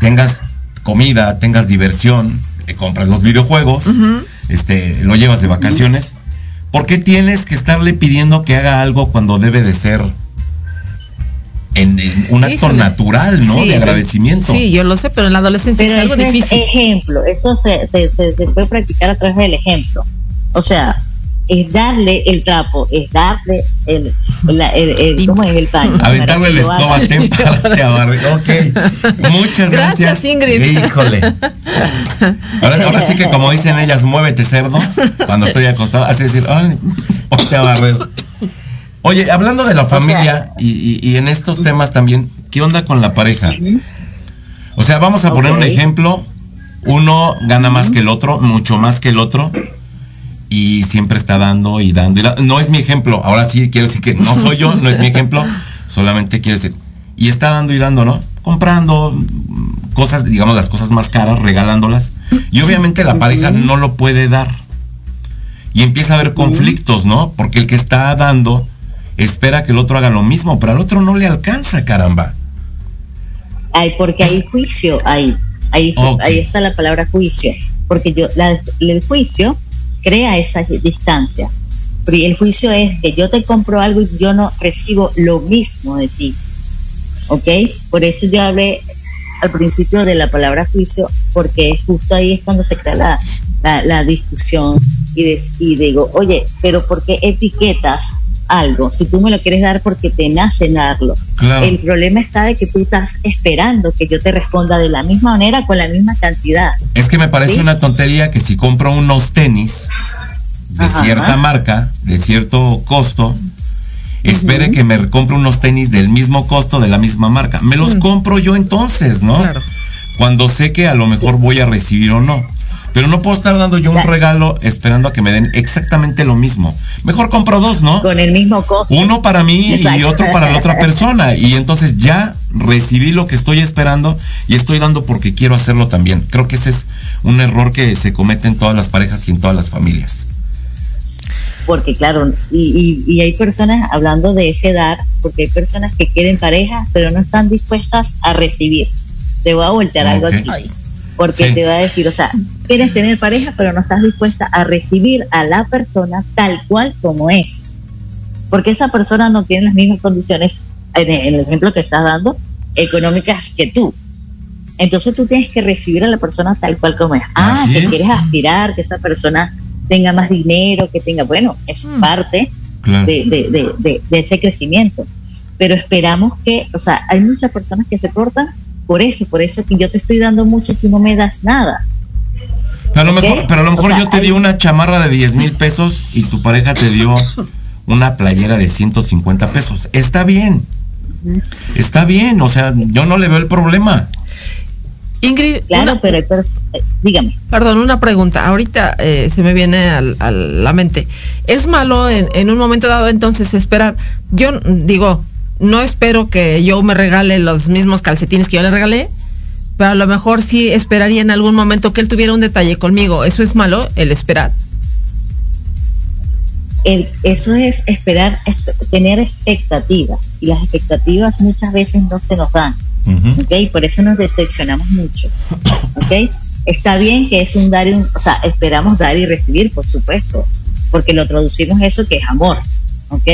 S3: tengas comida, tengas diversión, le compras los videojuegos, este, lo llevas de vacaciones. ¿Por qué tienes que estarle pidiendo que haga algo cuando debe de ser en, en un acto
S2: Híjole.
S3: natural, ¿no?
S2: Sí,
S3: de agradecimiento.
S2: Sí, yo lo sé, pero en la adolescencia
S4: Pero
S2: es algo
S4: eso
S2: difícil.
S4: es ejemplo, eso se, se, se, se puede practicar a través del ejemplo. O sea, es darle el trapo, es darle el, el, el- el- ¿cómo es el paño?
S3: Aventarle la escoba, ten, párate a barrer. Ok. Muchas gracias.
S2: Gracias, Ingrid.
S3: Híjole. Ahora, ahora sí que como dicen ellas, muévete cerdo. Cuando estoy acostado, así decir, ay, ponte a barrer. Oye, hablando de la familia y, y- y en estos temas también, ¿qué onda con la pareja? O sea, vamos a poner un ejemplo. Uno gana más que el otro, mucho más que el otro. Y siempre está dando y dando. y da- No es mi ejemplo. Ahora sí quiero decir que no soy yo, no es mi ejemplo. Solamente quiero decir. Y está dando y dando, ¿no? Comprando cosas, digamos, las cosas más caras, regalándolas. Y obviamente la pareja no lo puede dar. Y empieza a haber conflictos, ¿no? Porque el que está dando espera que el otro haga lo mismo, pero al otro no le alcanza, caramba.
S4: Ay, porque hay juicio ahí. Ahí,
S3: Ok.
S4: ahí está la palabra juicio. Porque yo, la- el juicio crea esa distancia. Pero El juicio es que yo te compro algo y yo no recibo lo mismo de ti. ¿Ok? Por eso yo hablé al principio de la palabra juicio, porque justo ahí es cuando se crea la, la, la discusión y, des- y digo, oye, pero ¿por qué etiquetas algo, si tú me lo quieres dar porque te nace darlo.
S3: Claro.
S4: El problema está de que tú estás esperando que yo te responda de la misma manera con la misma cantidad.
S3: Es que me parece
S4: ¿Sí?
S3: una tontería que si compro unos tenis de
S4: Ajá.
S3: cierta marca, de cierto costo, espere que me compre unos tenis del mismo costo, de la misma marca. Me los compro yo entonces, ¿no?
S2: Claro.
S3: Cuando sé que a lo mejor voy a recibir o no. Pero no puedo estar dando yo un regalo esperando a que me den exactamente lo mismo. Mejor compro dos, ¿no?
S4: Con el mismo costo.
S3: Uno para mí y otro para la otra persona. Y entonces ya recibí lo que estoy esperando y estoy dando porque quiero hacerlo también. Creo que ese es un error que se comete en todas las parejas y en todas las familias.
S4: Porque claro, y, y- y hay personas hablando de ese dar, porque hay personas que quieren pareja, pero no están dispuestas a recibir. Te voy a voltear algo
S3: Ok.
S4: aquí. Porque
S3: Sí.
S4: te voy a decir, o sea, quieres tener pareja, pero no estás dispuesta a recibir a la persona tal cual como es. Porque esa persona no tiene las mismas condiciones, en el, en el ejemplo que estás dando, económicas que tú. Entonces tú tienes que recibir a la persona tal cual como es. Ah,
S3: Así
S4: que
S3: es.
S4: quieres aspirar que esa persona tenga más dinero, que tenga, bueno, es
S2: Mm.
S4: parte
S3: Claro.
S4: de, de, de, de- de ese crecimiento. Pero esperamos que, o sea, hay muchas personas que se cortan por eso, por eso que yo te estoy dando mucho y tú no me das nada.
S3: A lo mejor, pero a lo mejor
S4: O sea,
S3: yo te
S4: hay-
S3: di una chamarra de 10 mil pesos y tu pareja te dio una playera de 150 pesos. Está bien. Está bien, o sea, yo no le veo el problema.
S2: Ingrid,
S4: Claro,
S2: una-
S4: pero eh, dígame.
S2: Perdón, una pregunta. Ahorita eh, se me viene al- a la mente. ¿Es malo en, en un momento dado entonces esperar? Yo digo, no espero que yo me regale los mismos calcetines que yo le regalé, pero a lo mejor sí esperaría en algún momento que él tuviera un detalle conmigo. ¿Eso es malo, el esperar?
S4: El- eso es esperar, esp- tener expectativas. Y las expectativas muchas veces no se nos dan.
S3: Ujú.
S4: ¿ok? Por eso nos decepcionamos mucho, ¿ok? Está bien que es un dar y un, o sea, esperamos dar y recibir, por supuesto, porque lo traducimos eso que es amor, ¿ok?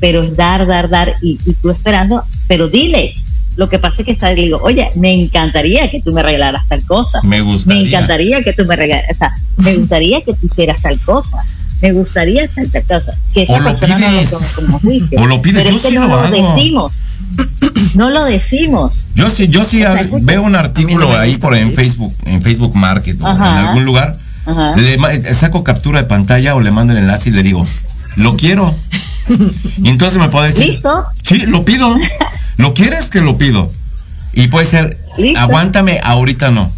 S4: Pero es dar, dar, dar y, y tú esperando, pero dile. Lo que pasa es que está, le digo, oye, me encantaría que tú me regalaras tal cosa.
S3: Me gustaría.
S4: Me encantaría que tú me regalaras, o sea, me gustaría que tú hicieras tal cosa. Me gustaría tal, tal cosa. Que esa
S3: O lo
S4: persona no lo
S3: pides.
S4: tome como juicio.
S3: O lo pides,
S4: Pero
S3: yo
S4: es que
S3: sí
S4: no
S3: lo hago.
S4: decimos. No lo decimos.
S3: Yo sí, yo sí
S4: O sea, escucha.
S3: veo un artículo
S2: no
S3: ahí por en. Facebook, en Facebook Market o
S4: Ajá.
S3: en algún lugar.
S4: Ajá.
S3: Le ma- saco captura de pantalla o le mando el enlace y le digo, lo quiero. y entonces me puede decir,
S4: ¿Listo?
S3: sí, lo pido. ¿Lo quieres? Te lo pido. Y puede ser,
S4: ¿Listo?
S3: aguántame, ahorita no.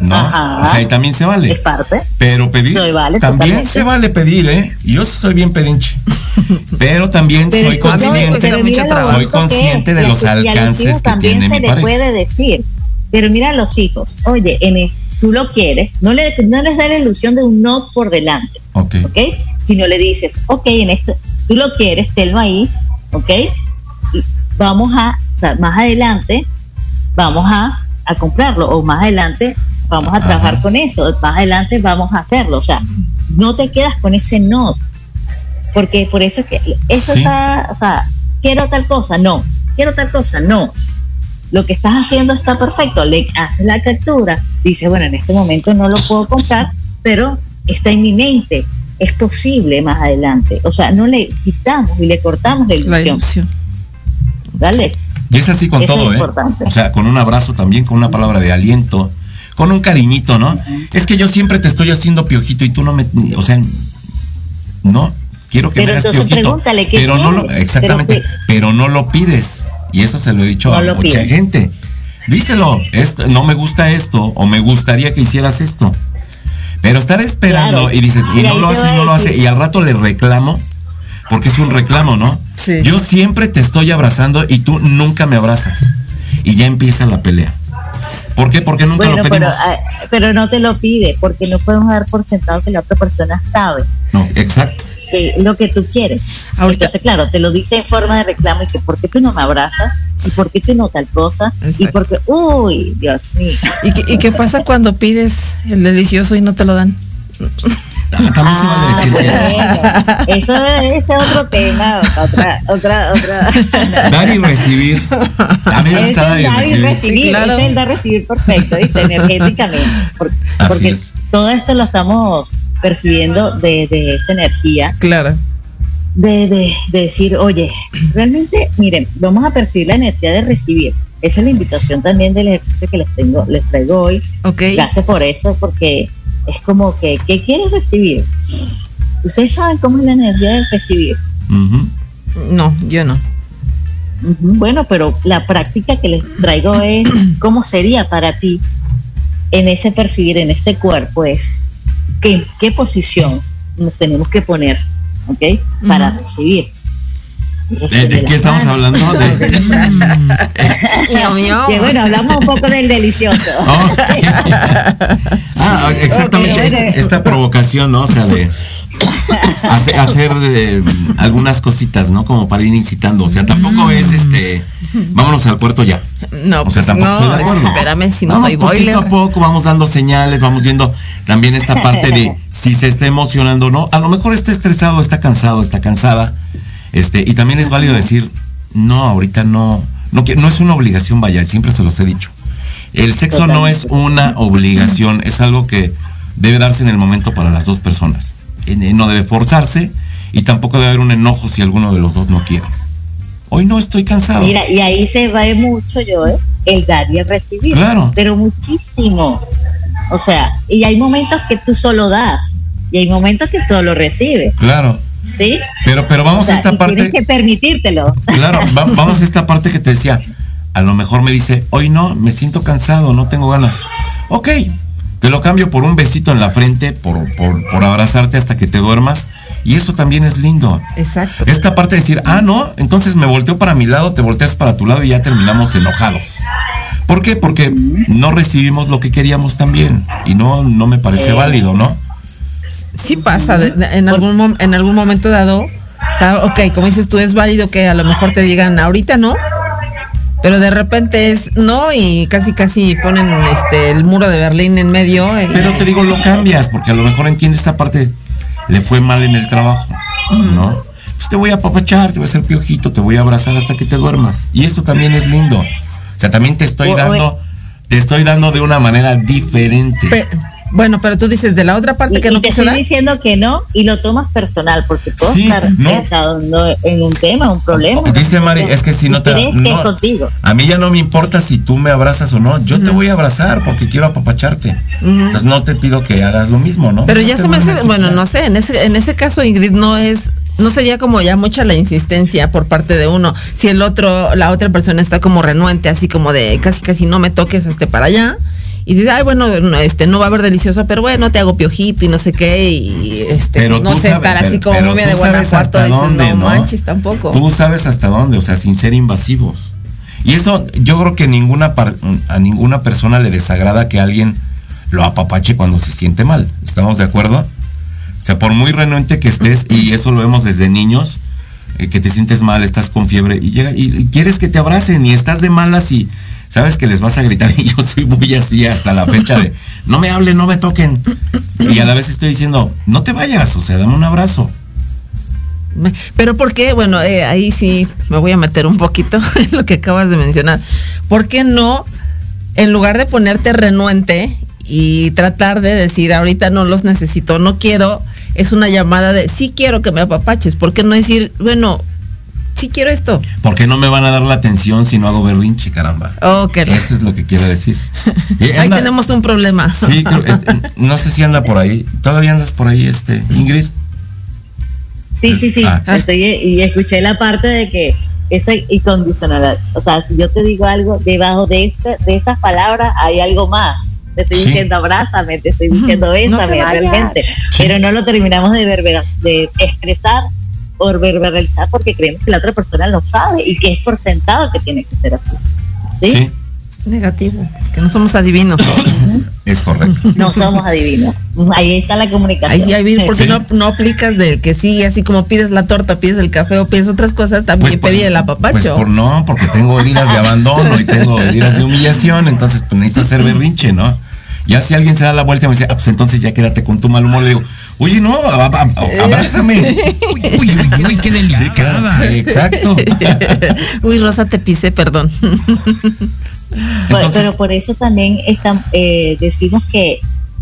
S3: ¿No?
S4: Ajá.
S3: O sea, y también se
S4: Es
S3: vale.
S4: parte.
S3: Pero pedir,
S4: vale
S3: también
S4: totalmente.
S3: se vale pedir, ¿eh? Yo soy bien pedinche. Pero también
S4: Pero
S3: soy
S4: es que no,
S3: consciente.
S2: pero.
S3: Soy
S4: que
S3: consciente
S4: es,
S3: de los alcances que tiene mi pareja.
S4: puede decir. Pero mira a los hijos, oye, el- tú lo quieres, no, le, no les da la ilusión de un no por delante,
S3: Ok.
S4: ¿ok? Sino le dices, ok, en esto, tú lo quieres, tenlo ahí, ¿ok? Y vamos a, o sea, más adelante, vamos a, a comprarlo, o más adelante vamos a
S3: Ajá.
S4: trabajar con eso, más adelante vamos a hacerlo, o sea, no te quedas con ese no, porque por eso es que eso
S3: Sí.
S4: está, o sea, quiero tal cosa, no, quiero tal cosa, no. Lo que estás haciendo está perfecto, le haces la captura, dices, bueno, en este momento no lo puedo comprar, pero está en mi mente, es posible más adelante. O sea, no le quitamos y le cortamos la
S2: La
S4: ilusión. Dale.
S3: Y es así con
S4: Eso
S3: todo,
S4: es
S3: ¿eh?
S4: importante.
S3: O sea, con un abrazo también, con una palabra de aliento, con un cariñito, ¿no? Es que yo siempre te estoy haciendo piojito y tú no me. O sea, no. Quiero que
S4: Pero
S3: me hagas
S4: entonces
S3: piojito.
S4: pregúntale, ¿qué
S3: pero no lo, exactamente,
S4: Pero
S3: pero, no lo pides. Y eso se lo he dicho
S4: No
S3: a mucha
S4: pides.
S3: gente. Díselo, esto, no me gusta esto, o me gustaría que hicieras esto. Pero estar esperando
S4: Claro.
S3: y dices, y
S4: Y
S3: no lo hace, no lo hace, y al rato le reclamo, porque es un reclamo, ¿no?
S2: Sí.
S3: Yo siempre te estoy abrazando y tú nunca me abrazas. Y ya empieza la pelea. ¿Por qué? Porque nunca
S4: Bueno,
S3: lo pedimos.
S4: ah, pero no te lo pide, porque no podemos dar por sentado que la otra persona sabe
S3: No, exacto.
S4: Que lo que tú quieres.
S2: Ahorita-
S4: Entonces, claro, te lo dice en forma de reclamo y que por qué tú no me abrazas y por qué tú no tal cosa y
S2: Exacto.
S4: porque, uy, Dios mío.
S2: ¿Y qué, y qué pasa cuando pides el delicioso y no te lo dan?
S3: Ah, también se vale
S4: Ah,
S3: decir que
S4: eso es otro tema, otra, otra, otra.
S3: dar y recibir. A mí me gusta dar y recibir.
S4: recibir,
S2: Sí, claro.
S4: es el dar y recibir perfecto, ¿viste? energéticamente.
S3: Así
S4: porque
S3: es.
S4: todo esto lo estamos percibiendo desde esa energía
S2: Claro.
S4: de, de, de decir, oye, realmente, miren, vamos a percibir la energía de recibir. Esa es la invitación también del ejercicio que les tengo, les traigo hoy.
S2: Ok.
S4: Gracias por eso, porque es como que, ¿qué quieres recibir? Ustedes saben cómo es la energía de recibir.
S2: No, yo no.
S4: Bueno, pero la práctica que les traigo es cómo sería para ti en ese percibir, en este cuerpo, es qué, qué posición nos tenemos que poner, ¿ok? Para recibir.
S3: ¿De, de qué estamos hablando? De-
S2: mío.
S4: Que bueno, hablamos un poco del delicioso.
S3: Ah, exactamente esta provocación, ¿no? O sea, de hace- hacer eh, algunas cositas, ¿no? Como para ir incitando. O sea, tampoco es este. Vámonos al cuarto ya.
S2: No,
S3: O sea,
S2: pues
S3: tampoco
S2: no,
S3: estoy de acuerdo.
S2: espérame si no
S3: Vamos
S2: soy
S3: poquito
S2: boiler.
S3: a poco, vamos dando señales, vamos viendo también esta parte de si se está emocionando o no. A lo mejor está estresado, está cansado, está cansada. Este, y también es válido decir, no, ahorita no, no, no es una obligación, vaya, siempre se los he dicho. El sexo no es una obligación, es algo que debe darse en el momento para las dos personas. No debe forzarse y tampoco debe haber un enojo si alguno de los dos no quiere. Hoy no estoy cansado.
S4: Mira, y ahí se va mucho yo, ¿eh? el dar y el recibir.
S3: Claro.
S4: Pero muchísimo. O sea, y hay momentos que tú solo das y hay momentos que solo recibes,
S3: Claro,
S4: ¿sí?
S3: pero, pero vamos
S4: O sea,
S3: a esta parte.
S4: Tienes que permitírtelo.
S3: Claro, va- vamos a esta parte que te decía. A lo mejor me dice, hoy no, me siento cansado, no tengo ganas. Ok, te lo cambio por un besito en la frente, por, por, por abrazarte hasta que te duermas. Y eso también es lindo.
S2: Exacto.
S3: Esta parte de decir, ah, no, entonces me volteo para mi lado, te volteas para tu lado y ya terminamos enojados. ¿Por qué? Porque no recibimos lo que queríamos también. Y no, no me parece válido, ¿no?
S2: Sí pasa, de- de- en, algún en algún momento dado, o sea, ok, como dices tú, es válido que a lo mejor te digan ahorita no, pero de repente es no y casi casi ponen este el muro de Berlín en medio. y-
S3: Pero te digo, lo cambias, porque a lo mejor entiendes esta parte, le fue mal en el trabajo, ¿no? Pues te voy a apapachar, te voy a hacer piojito, te voy a abrazar hasta que te duermas. Y eso también es lindo. O sea, también te estoy
S4: O- o-
S3: dando, te estoy dando de una manera diferente.
S2: Pe- bueno, pero tú dices de la otra parte
S4: Y,
S2: que
S4: y
S2: no
S4: te
S2: quiso
S4: estoy
S2: dar.
S4: diciendo que no y lo tomas personal porque puedo
S3: Sí,
S4: estar
S3: no.
S4: pensando en un tema, un problema.
S3: Dice Mari, es que si no te
S4: ¿crees que
S3: no,
S4: es contigo?
S3: a mí ya no me importa si tú me abrazas o no, yo te voy a abrazar porque quiero apapacharte. Entonces no te pido que hagas lo mismo, ¿no?
S2: Pero
S3: No
S2: ya
S3: te
S2: se me hace,
S3: y
S2: bueno, no sé, en ese, en ese caso, Ingrid, no es, no sería como ya mucha la insistencia por parte de uno. Si el otro, la otra persona está como renuente, así como de casi casi no me toques hasta para allá. Y dices, ay, bueno, no, este, no va a haber delicioso, pero bueno, te hago piojito y no sé qué, y este,
S3: Pero
S2: no sé,
S3: sabes-
S2: estar así como
S3: pero
S2: momia de Guanajuato, dices,
S3: dónde,
S2: no, manches tampoco.
S3: Tú sabes hasta dónde, o sea, sin ser invasivos. Y eso yo creo que ninguna par- a ninguna persona le desagrada que alguien lo apapache cuando se siente mal. ¿Estamos de acuerdo? O sea, por muy renuente que estés, y eso lo vemos desde niños, eh, que te sientes mal, estás con fiebre, y llega, y, y quieres que te abracen, y estás de malas y sabes que les vas a gritar, y yo soy muy así hasta la fecha de no me hablen, no me toquen. Y a la vez estoy diciendo, no te vayas, o sea, dame un abrazo.
S2: Pero ¿por qué? Bueno, eh, ahí sí me voy a meter un poquito en lo que acabas de mencionar. ¿Por qué no, en lugar de ponerte renuente y tratar de decir, ahorita no los necesito, no quiero, es una llamada de, sí quiero que me apapaches? ¿Por qué no decir, bueno, sí quiero esto?
S3: ¿Por qué no me van a dar la atención si no hago berrinche, caramba?
S2: Oh, no.
S3: Eso es lo que quiero decir.
S2: Ahí tenemos un problema.
S3: Sí, creo- no sé si anda por ahí. ¿Todavía andas por ahí, este, Ingrid?
S4: Sí, sí, sí.
S3: Ah.
S4: Estoy, y escuché la parte de que eso es incondicional. O sea, si yo te digo algo, debajo de, ese, de esas palabras hay algo más. Te estoy
S3: Sí.
S4: diciendo abrázame, te estoy diciendo
S2: No
S4: bésame
S2: vayas.
S4: realmente. Pero no lo terminamos de, verbera- de expresar o verbalizar porque creemos que la otra persona lo sabe y que es por sentado que tiene que ser así. ¿Sí?
S3: Sí,
S2: Negativo, que no somos adivinos.
S3: es correcto.
S4: No somos adivinos. Ahí está la comunicación.
S2: Ahí porque
S3: Sí.
S2: no, no aplicas de que sí, así como pides la torta, pides el café o pides otras cosas, también
S3: por-
S2: pedir el apapacho.
S3: pues por no, porque tengo heridas de abandono y tengo heridas de humillación, entonces pues necesito hacer berrinche, ¿no? Ya si alguien se da la vuelta y me dice, ah, pues entonces ya quédate con tu mal humor, le digo, oye, no, a- abrázame.
S6: Uy, uy, uy, uy, qué delicada.
S3: exacto.
S2: Uy, Rosa, te pisé, perdón.
S3: Entonces-
S4: pero por eso también están, eh, decimos que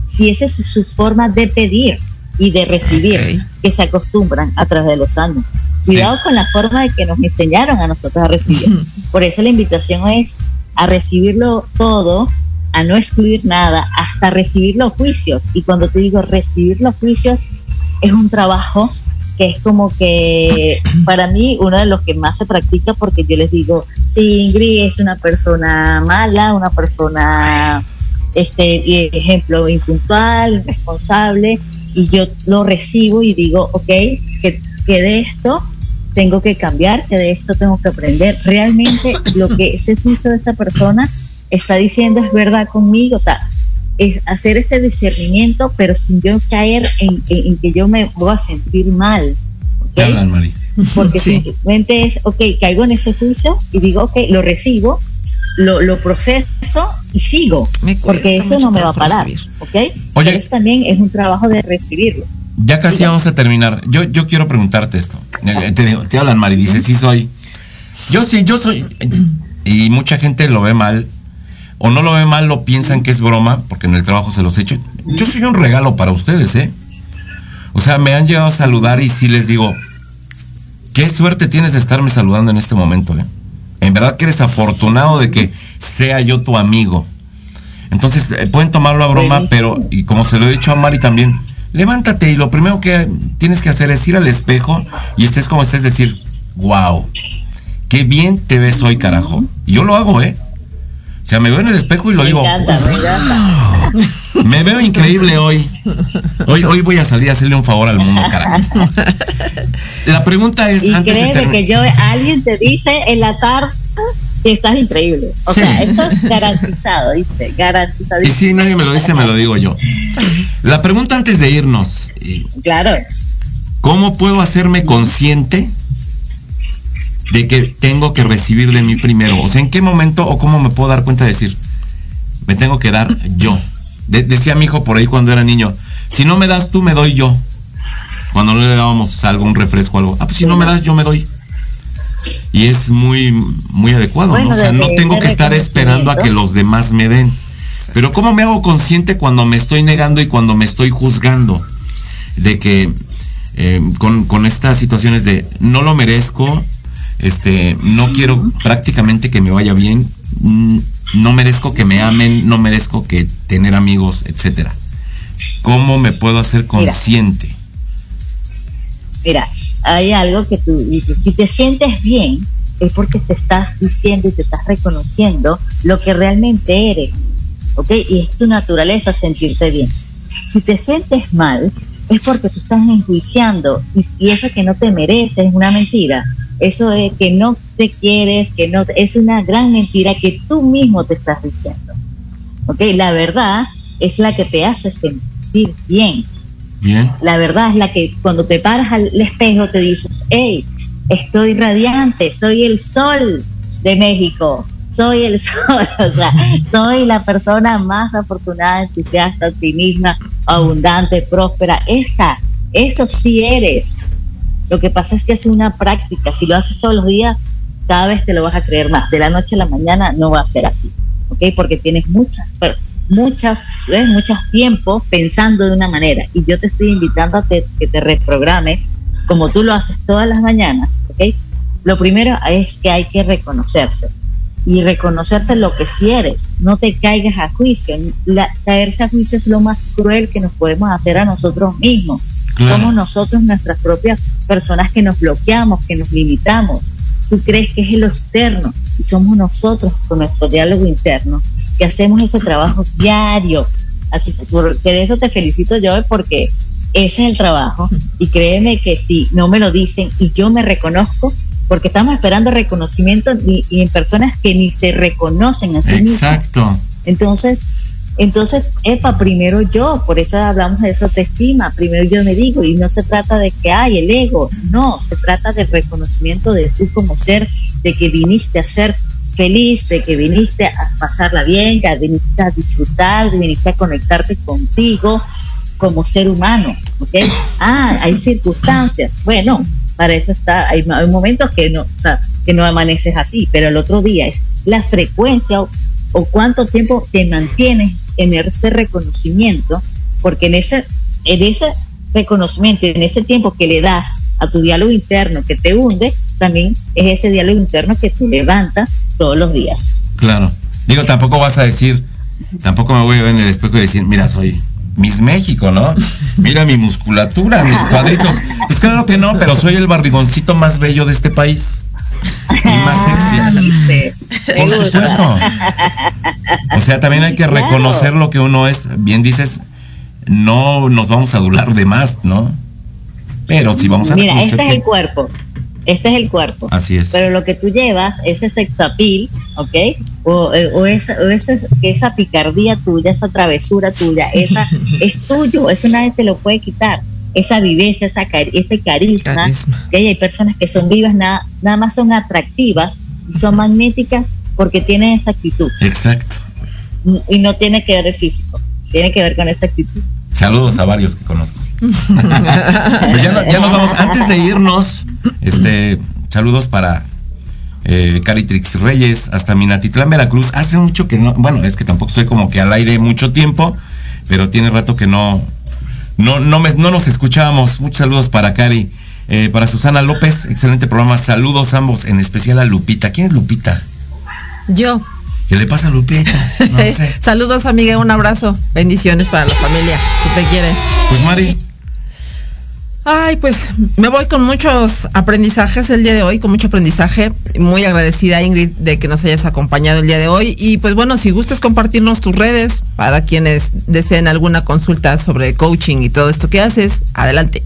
S4: si esa es su, su forma de pedir y de recibir que se acostumbran a través de los años. Cuidado con la forma de que nos enseñaron a nosotros a recibir. Por eso la invitación es a recibirlo todo, a no excluir nada, hasta recibir los juicios. Y cuando te digo recibir los juicios, es un trabajo que es como que para mí uno de los que más se practica porque yo les digo, si Ingrid es una persona mala, una persona, este ejemplo, impuntual, irresponsable, y yo lo recibo y digo, ok, que, de esto tengo que cambiar, que de esto tengo que aprender. Realmente lo que ese juicio de esa persona está diciendo es verdad conmigo, o sea, es hacer ese discernimiento, pero sin yo caer en, que yo me voy a sentir mal.
S3: ¿okay?
S4: Porque simplemente es, ok, caigo en ese juicio y digo, ok, lo recibo, lo, lo proceso y sigo, porque eso no me va a parar, ¿ok? Oye, eso también es un trabajo de recibirlo.
S3: Ya casi vamos a terminar. Yo, yo quiero preguntarte esto. Eh, te, te hablan Mari, dice, sí soy. Yo sí, yo soy. Y mucha gente lo ve mal. O no lo ve mal, lo piensan que es broma, porque en el trabajo se los he hecho. Yo soy un regalo para ustedes, ¿eh? O sea, me han llegado a saludar y sí les digo, qué suerte tienes de estarme saludando en este momento, ¿eh? En verdad que eres afortunado de que sea yo tu amigo. Entonces, eh, pueden tomarlo a broma, pero, y como se lo he dicho a Mari también, levántate y lo primero que tienes que hacer es ir al espejo y estés como estés, decir, wow, qué bien te ves hoy, carajo. Y yo lo hago, ¿eh? O sea, me veo en el espejo y lo digo. me, veo increíble hoy. Hoy, hoy voy a salir a hacerle un favor al mundo, carajo. La pregunta es.
S4: Y antes que yo, alguien te dice en la tarde que estás increíble. O sea, eso es garantizado, ¿viste? Garantizado.
S3: Y si nadie me lo dice, me lo digo yo. La pregunta antes de irnos.
S4: Claro.
S3: ¿Cómo puedo hacerme consciente de que tengo que recibir de mí primero? O sea, ¿en qué momento o cómo me puedo dar cuenta de decir, me tengo que dar yo? decía mi hijo por ahí cuando era niño, si no me das tú, me doy yo. Cuando no le dábamos algo, un refresco, algo. Ah, pues si no me das, yo me doy y es muy, muy adecuado, ¿no? O sea, no tengo que estar esperando a que los demás me den. Pero ¿cómo me hago consciente cuando me estoy negando y cuando me estoy juzgando? De que eh, con, con, estas situaciones de no lo merezco, este, no quiero prácticamente que me vaya bien, mm, no merezco que me amen, no merezco que tener amigos, etcétera. ¿Cómo me puedo hacer consciente?
S4: Mira, hay algo que tú dices, si te sientes bien, es porque te estás diciendo y te estás reconociendo lo que realmente eres, ¿ok? Y es tu naturaleza sentirte bien. Si te sientes mal, es porque tú estás enjuiciando y, eso que no te mereces es una mentira. Eso es que no te quieres, que no es una gran mentira que tú mismo te estás diciendo. ¿Ok? La verdad es la que te hace sentir bien. La verdad es la que cuando te paras al espejo te dices, hey, estoy radiante, soy el sol de México, soy el sol, o sea, soy la persona más afortunada, entusiasta, optimista, abundante, próspera. Esa, eso sí eres. Lo que pasa es que es una práctica. Si lo haces todos los días, cada vez te lo vas a creer más. De la noche a la mañana no va a ser así, ¿ok? Porque tienes muchas muchas, muchos tiempos pensando de una manera y yo te estoy invitando a que, te reprogrames como tú lo haces todas las mañanas, ¿ok? Lo primero es que hay que reconocerse y reconocerse lo que si eres, no te caigas a juicio. Caerse a juicio es lo más cruel que nos podemos hacer a nosotros mismos. Somos nosotros nuestras propias personas que nos bloqueamos, que nos limitamos. Tú crees que es lo externo y somos nosotros con nuestro diálogo interno que hacemos ese trabajo diario. Así que de eso te felicito yo porque ese es el trabajo y créeme que si no me lo dicen y yo me reconozco, porque estamos esperando reconocimiento y, en personas que ni se reconocen a sí
S3: Exacto.
S4: Entonces, entonces, epa, primero yo, por eso hablamos de eso te estima, primero yo me digo, y no se trata de que hay el ego, no, se trata del reconocimiento de tú como ser, de que viniste a ser feliz de que viniste a pasarla bien, que viniste a disfrutar, viniste a conectarte contigo como ser humano, ¿ok? Ah, hay circunstancias, bueno, para eso está, hay, momentos que no, o sea, que no amaneces así, pero el otro día es la frecuencia o, cuánto tiempo te mantienes en ese reconocimiento, porque en ese, en ese reconocimiento en ese tiempo que le das a tu diálogo interno que te hunde, también es ese diálogo interno que te levanta todos los días.
S3: Claro. Digo, tampoco vas a decir, tampoco me voy a ver en el espejo y decir, mira, soy Miss México, ¿no? Mira mi musculatura, mis cuadritos. Pues claro que no, pero soy el barrigoncito más bello de este país. Y más sexy. Por supuesto. O sea, también hay que reconocer lo que uno es. Bien dices, no nos vamos a adular de más, ¿no? Pero si vamos a
S4: Mira, este es el cuerpo. Este es el cuerpo.
S3: Así es.
S4: Pero lo que tú llevas, ese sexapil, ¿ok? O, eh, o, esa, o esa, esa picardía tuya, esa travesura tuya, esa es tuyo, eso nadie te lo puede quitar. Esa viveza, esa, ese carisma, carisma. que hay personas que son vivas, nada, nada más son atractivas y son magnéticas porque tienen esa actitud.
S3: Exacto.
S4: Y no tiene que ver el físico, tiene que ver con esa actitud.
S3: Saludos a varios que conozco. pues ya, ya, nos vamos. Antes de irnos, este, saludos para eh, Caritrix Reyes, hasta Minatitlán, Veracruz. Hace mucho que no, bueno, es que tampoco estoy como que al aire mucho tiempo, pero tiene rato que no, no, no, me, no nos escuchábamos. Muchos saludos para Cari. Eh, para Susana López, excelente programa. Saludos ambos, en especial a Lupita. ¿Quién es Lupita?
S2: Yo.
S3: ¿Qué le pasa a Lupita?
S2: No sé. Saludos, amiga, un abrazo. Bendiciones para la familia, que te quiere.
S3: Pues Mari.
S2: Ay, pues me voy con muchos aprendizajes el día de hoy, con mucho aprendizaje. Muy agradecida, Ingrid, de que nos hayas acompañado el día de hoy. Y pues bueno, si gustas compartirnos tus redes para quienes deseen alguna consulta sobre coaching y todo esto que haces, adelante.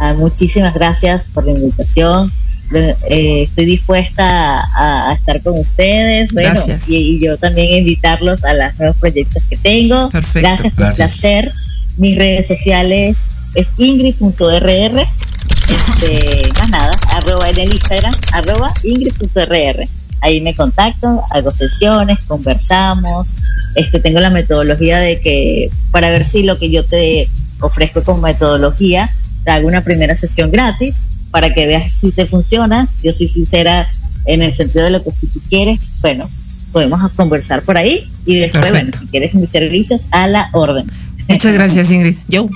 S4: Ah, muchísimas gracias por la invitación. Eh, estoy dispuesta a, a, estar con ustedes, bueno, y, y, yo también invitarlos a los nuevos proyectos que tengo.
S2: Perfecto.
S4: Gracias por
S3: Gracias.
S4: placer. Mis redes sociales es ingrid.rr, este, más nada, arroba en el Instagram, arroba ingrid.rr. Ahí me contacto, hago sesiones, conversamos, este, tengo la metodología de que, para ver si lo que yo te ofrezco como metodología, te hago una primera sesión gratis para que veas si te funciona. Yo soy sincera en el sentido de lo que si tú quieres, bueno, podemos conversar por ahí y después,
S2: Perfecto.
S4: bueno, si quieres mis servicios, a la orden.
S2: Muchas gracias, Ingrid. Yo.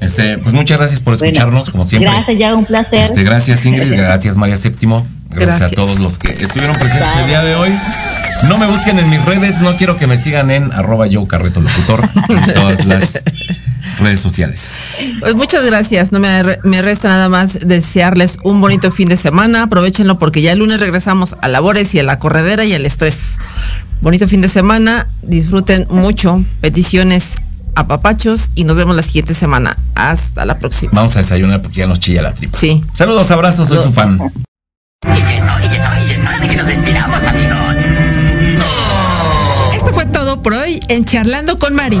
S3: Este, pues muchas gracias por escucharnos,
S4: Bueno,
S3: como siempre.
S4: Gracias, ya un placer.
S3: Este, gracias Ingrid, gracias María Séptimo, gracias,
S2: Gracias.
S3: a todos los que estuvieron presentes el día de hoy. No me busquen en mis redes, no quiero que me sigan en arroba yo carreto locutor en todas las redes sociales.
S2: Pues muchas gracias. No me, re- me resta nada más desearles un bonito fin de semana. Aprovechenlo porque ya el lunes regresamos a labores y a la corredera y al estrés. Bonito fin de semana. Disfruten mucho. Peticiones a papachos y nos vemos la siguiente semana. Hasta la próxima.
S3: Vamos a desayunar porque ya nos chilla la tripa.
S2: Sí.
S3: Saludos, abrazos, soy su fan.
S2: Esto fue todo por hoy en Charlando con Mari.